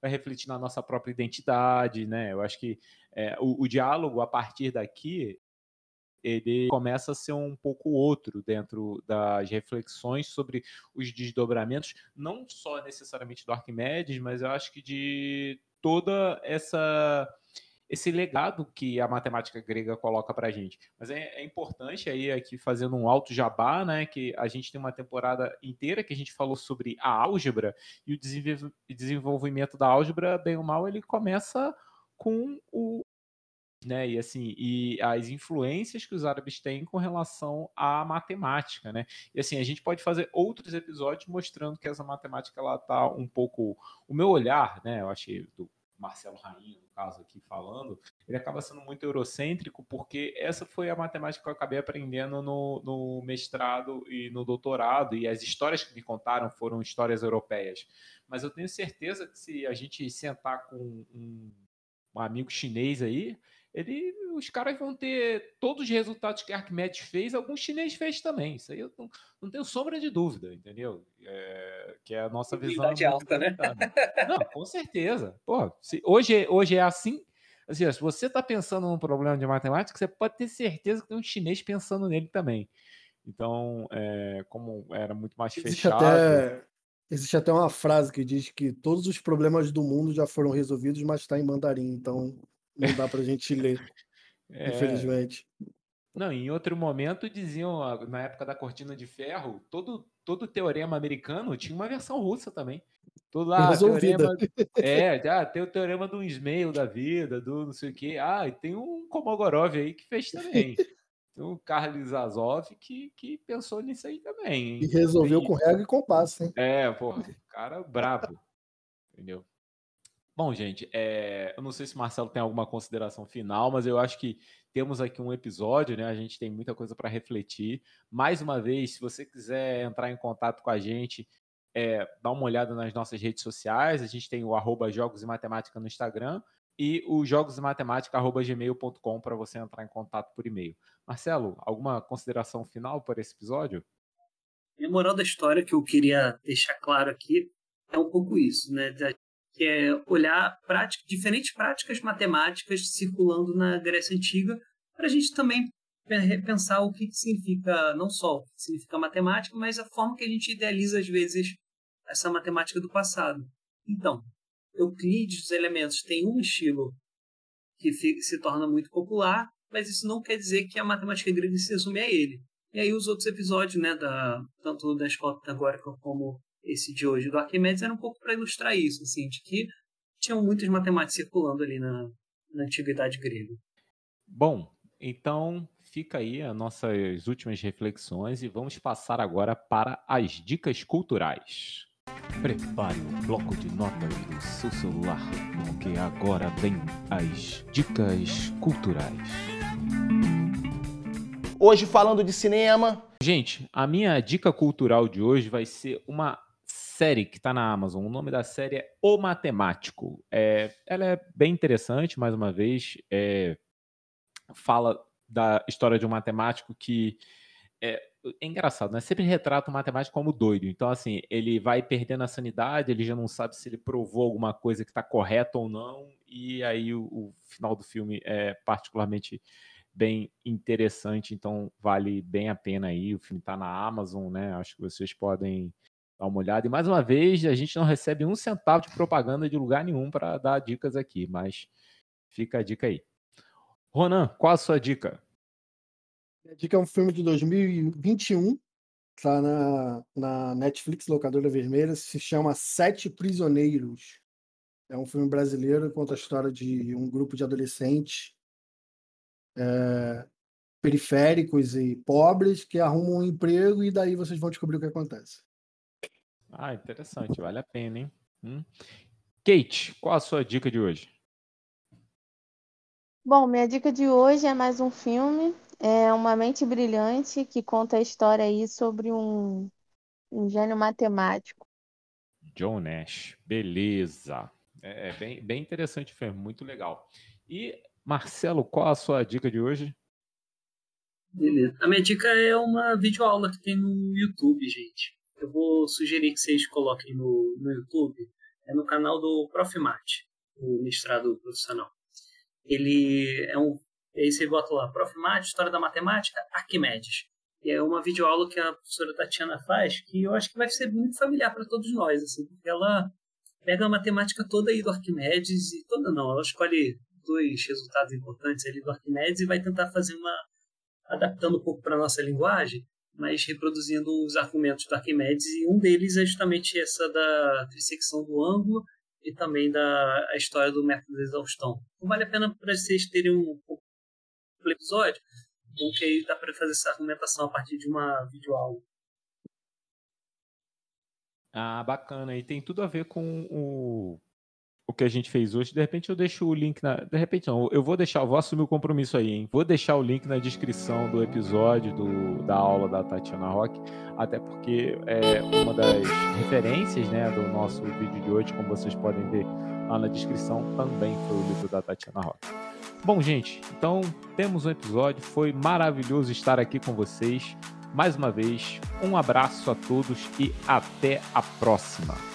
vai refletir na nossa própria identidade, né? Eu acho que é, o, o diálogo a partir daqui ele começa a ser um pouco outro dentro das reflexões sobre os desdobramentos, não só necessariamente do Arquimedes, mas eu acho que de toda essa esse legado que a matemática grega coloca para a gente. Mas é, é, importante aí aqui fazendo um alto jabá, né, que a gente tem uma temporada inteira que a gente falou sobre a álgebra e o desenvolvimento da álgebra, bem ou mal, ele começa com o né? E assim, e as influências que os árabes têm com relação à matemática, né? E assim, a gente pode fazer outros episódios mostrando que essa matemática ela tá um pouco o meu olhar, né? Eu achei do Marcelo Rainha, no caso aqui falando, ele acaba sendo muito eurocêntrico, porque essa foi a matemática que eu acabei aprendendo no, no mestrado e no doutorado, e as histórias que me contaram foram histórias europeias. Mas eu tenho certeza que se a gente sentar com um, um amigo chinês aí, ele, os caras vão ter todos os resultados que Arquimedes fez, algum chinês fez também. Isso aí eu não, não tenho sombra de dúvida, entendeu? É, que é a nossa visão. alta, né? Não, com certeza. Pô, se, hoje, hoje é assim. Assim, se você está pensando num problema de matemática, você pode ter certeza que tem um chinês pensando nele também. Então, é, como era muito mais existe fechado. Até, existe até uma frase que diz que todos os problemas do mundo já foram resolvidos, mas está em mandarim. Então, não dá pra gente ler, é... infelizmente. Não, em outro momento diziam, na época da cortina de ferro, todo, todo teorema americano tinha uma versão russa também. Todo lá, teorema, é, já tem o teorema do Ismail da vida, do não sei o quê. Ah, e tem um Komogorov aí que fez também. Tem o Carlos Azov que, que pensou nisso aí também. Hein? E resolveu com regra e compasso, hein? É, pô, cara brabo. Entendeu? Bom, gente, é, eu não sei se o Marcelo tem alguma consideração final, mas eu acho que temos aqui um episódio, né? A gente tem muita coisa para refletir. Mais uma vez, se você quiser entrar em contato com a gente, é, dá uma olhada nas nossas redes sociais. A gente tem o arroba Jogos e Matemática no Instagram e o jogosematemática.gmail.com para você entrar em contato por e-mail. Marcelo, alguma consideração final para esse episódio? A moral da história que eu queria deixar claro aqui é um pouco isso, né? Que é olhar prática, diferentes práticas matemáticas circulando na Grécia Antiga, para a gente também repensar o que significa, não só o que significa matemática, mas a forma que a gente idealiza, às vezes, essa matemática do passado. Então, Euclides, os elementos, tem um estilo que se torna muito popular, mas isso não quer dizer que a matemática grega se resume a ele. E aí os outros episódios, né, da, tanto da escola pitagórica como esse de hoje do Arquimedes era um pouco para ilustrar isso, assim, de que tinham muitas matemáticas circulando ali na, na antiguidade grega. Bom, então fica aí as nossas últimas reflexões e vamos passar agora para as dicas culturais. Prepare o bloco de notas do seu celular, porque agora vem as dicas culturais. Hoje falando de cinema. Gente, a minha dica cultural de hoje vai ser uma série que está na Amazon. O nome da série é O Matemático. É, ela é bem interessante, mais uma vez. É, fala da história de um matemático que é, é, engraçado, né? Sempre retrata o matemático como doido. Então, assim, ele vai perdendo a sanidade, ele já não sabe se ele provou alguma coisa que está correta ou não. E aí o, o final do filme é particularmente bem interessante, então vale bem a pena aí. O filme está na Amazon, né? Acho que vocês podem dar uma olhada. E mais uma vez, a gente não recebe um centavo de propaganda de lugar nenhum para dar dicas aqui, mas fica a dica aí. Ronan, qual a sua dica? A dica é um filme de 2021, está na, na Netflix, locadora vermelha, se chama Sete Prisioneiros. É um filme brasileiro, conta a história de um grupo de adolescentes é, periféricos e pobres que arrumam um emprego e daí vocês vão descobrir o que acontece. Ah, interessante, vale a pena, hein? Hum. Kate, qual a sua dica de hoje? Bom, minha dica de hoje é mais um filme, é Uma Mente Brilhante, que conta a história aí sobre um, um gênio matemático. John Nash, beleza. É, é bem, bem interessante o filme, muito legal. E, Marcelo, qual a sua dica de hoje? Beleza. A minha dica é uma videoaula que tem no YouTube, gente eu vou sugerir que vocês coloquem no, no YouTube, é no canal do Prof. Mate, o mestrado profissional. Ele é um aí você bota lá, Prof. Mate, História da Matemática, Arquimedes. E é uma videoaula que a professora Tatiana faz que eu acho que vai ser muito familiar para todos nós, assim, porque ela pega a matemática toda aí do Arquimedes e toda não, ela escolhe dois resultados importantes ali do Arquimedes e vai tentar fazer uma adaptando um pouco para nossa linguagem, mas reproduzindo os argumentos do Arquimedes e um deles é justamente essa da trissecção do ângulo e também da a história do método de exaustão. Então vale a pena para vocês terem um pouco do episódio, porque aí dá para fazer essa argumentação a partir de uma videoaula. Ah, bacana. E tem tudo a ver com o, o que a gente fez hoje. De repente eu deixo o link na. De repente não, eu vou deixar, eu vou assumir o compromisso aí, hein? Vou deixar o link na descrição do episódio do, da aula da Tatiana Rock, até porque é uma das referências né, do nosso vídeo de hoje, como vocês podem ver lá na descrição, também foi o livro da Tatiana Rock. Bom, gente, então temos um episódio. Foi maravilhoso estar aqui com vocês. Mais uma vez, um abraço a todos e até a próxima.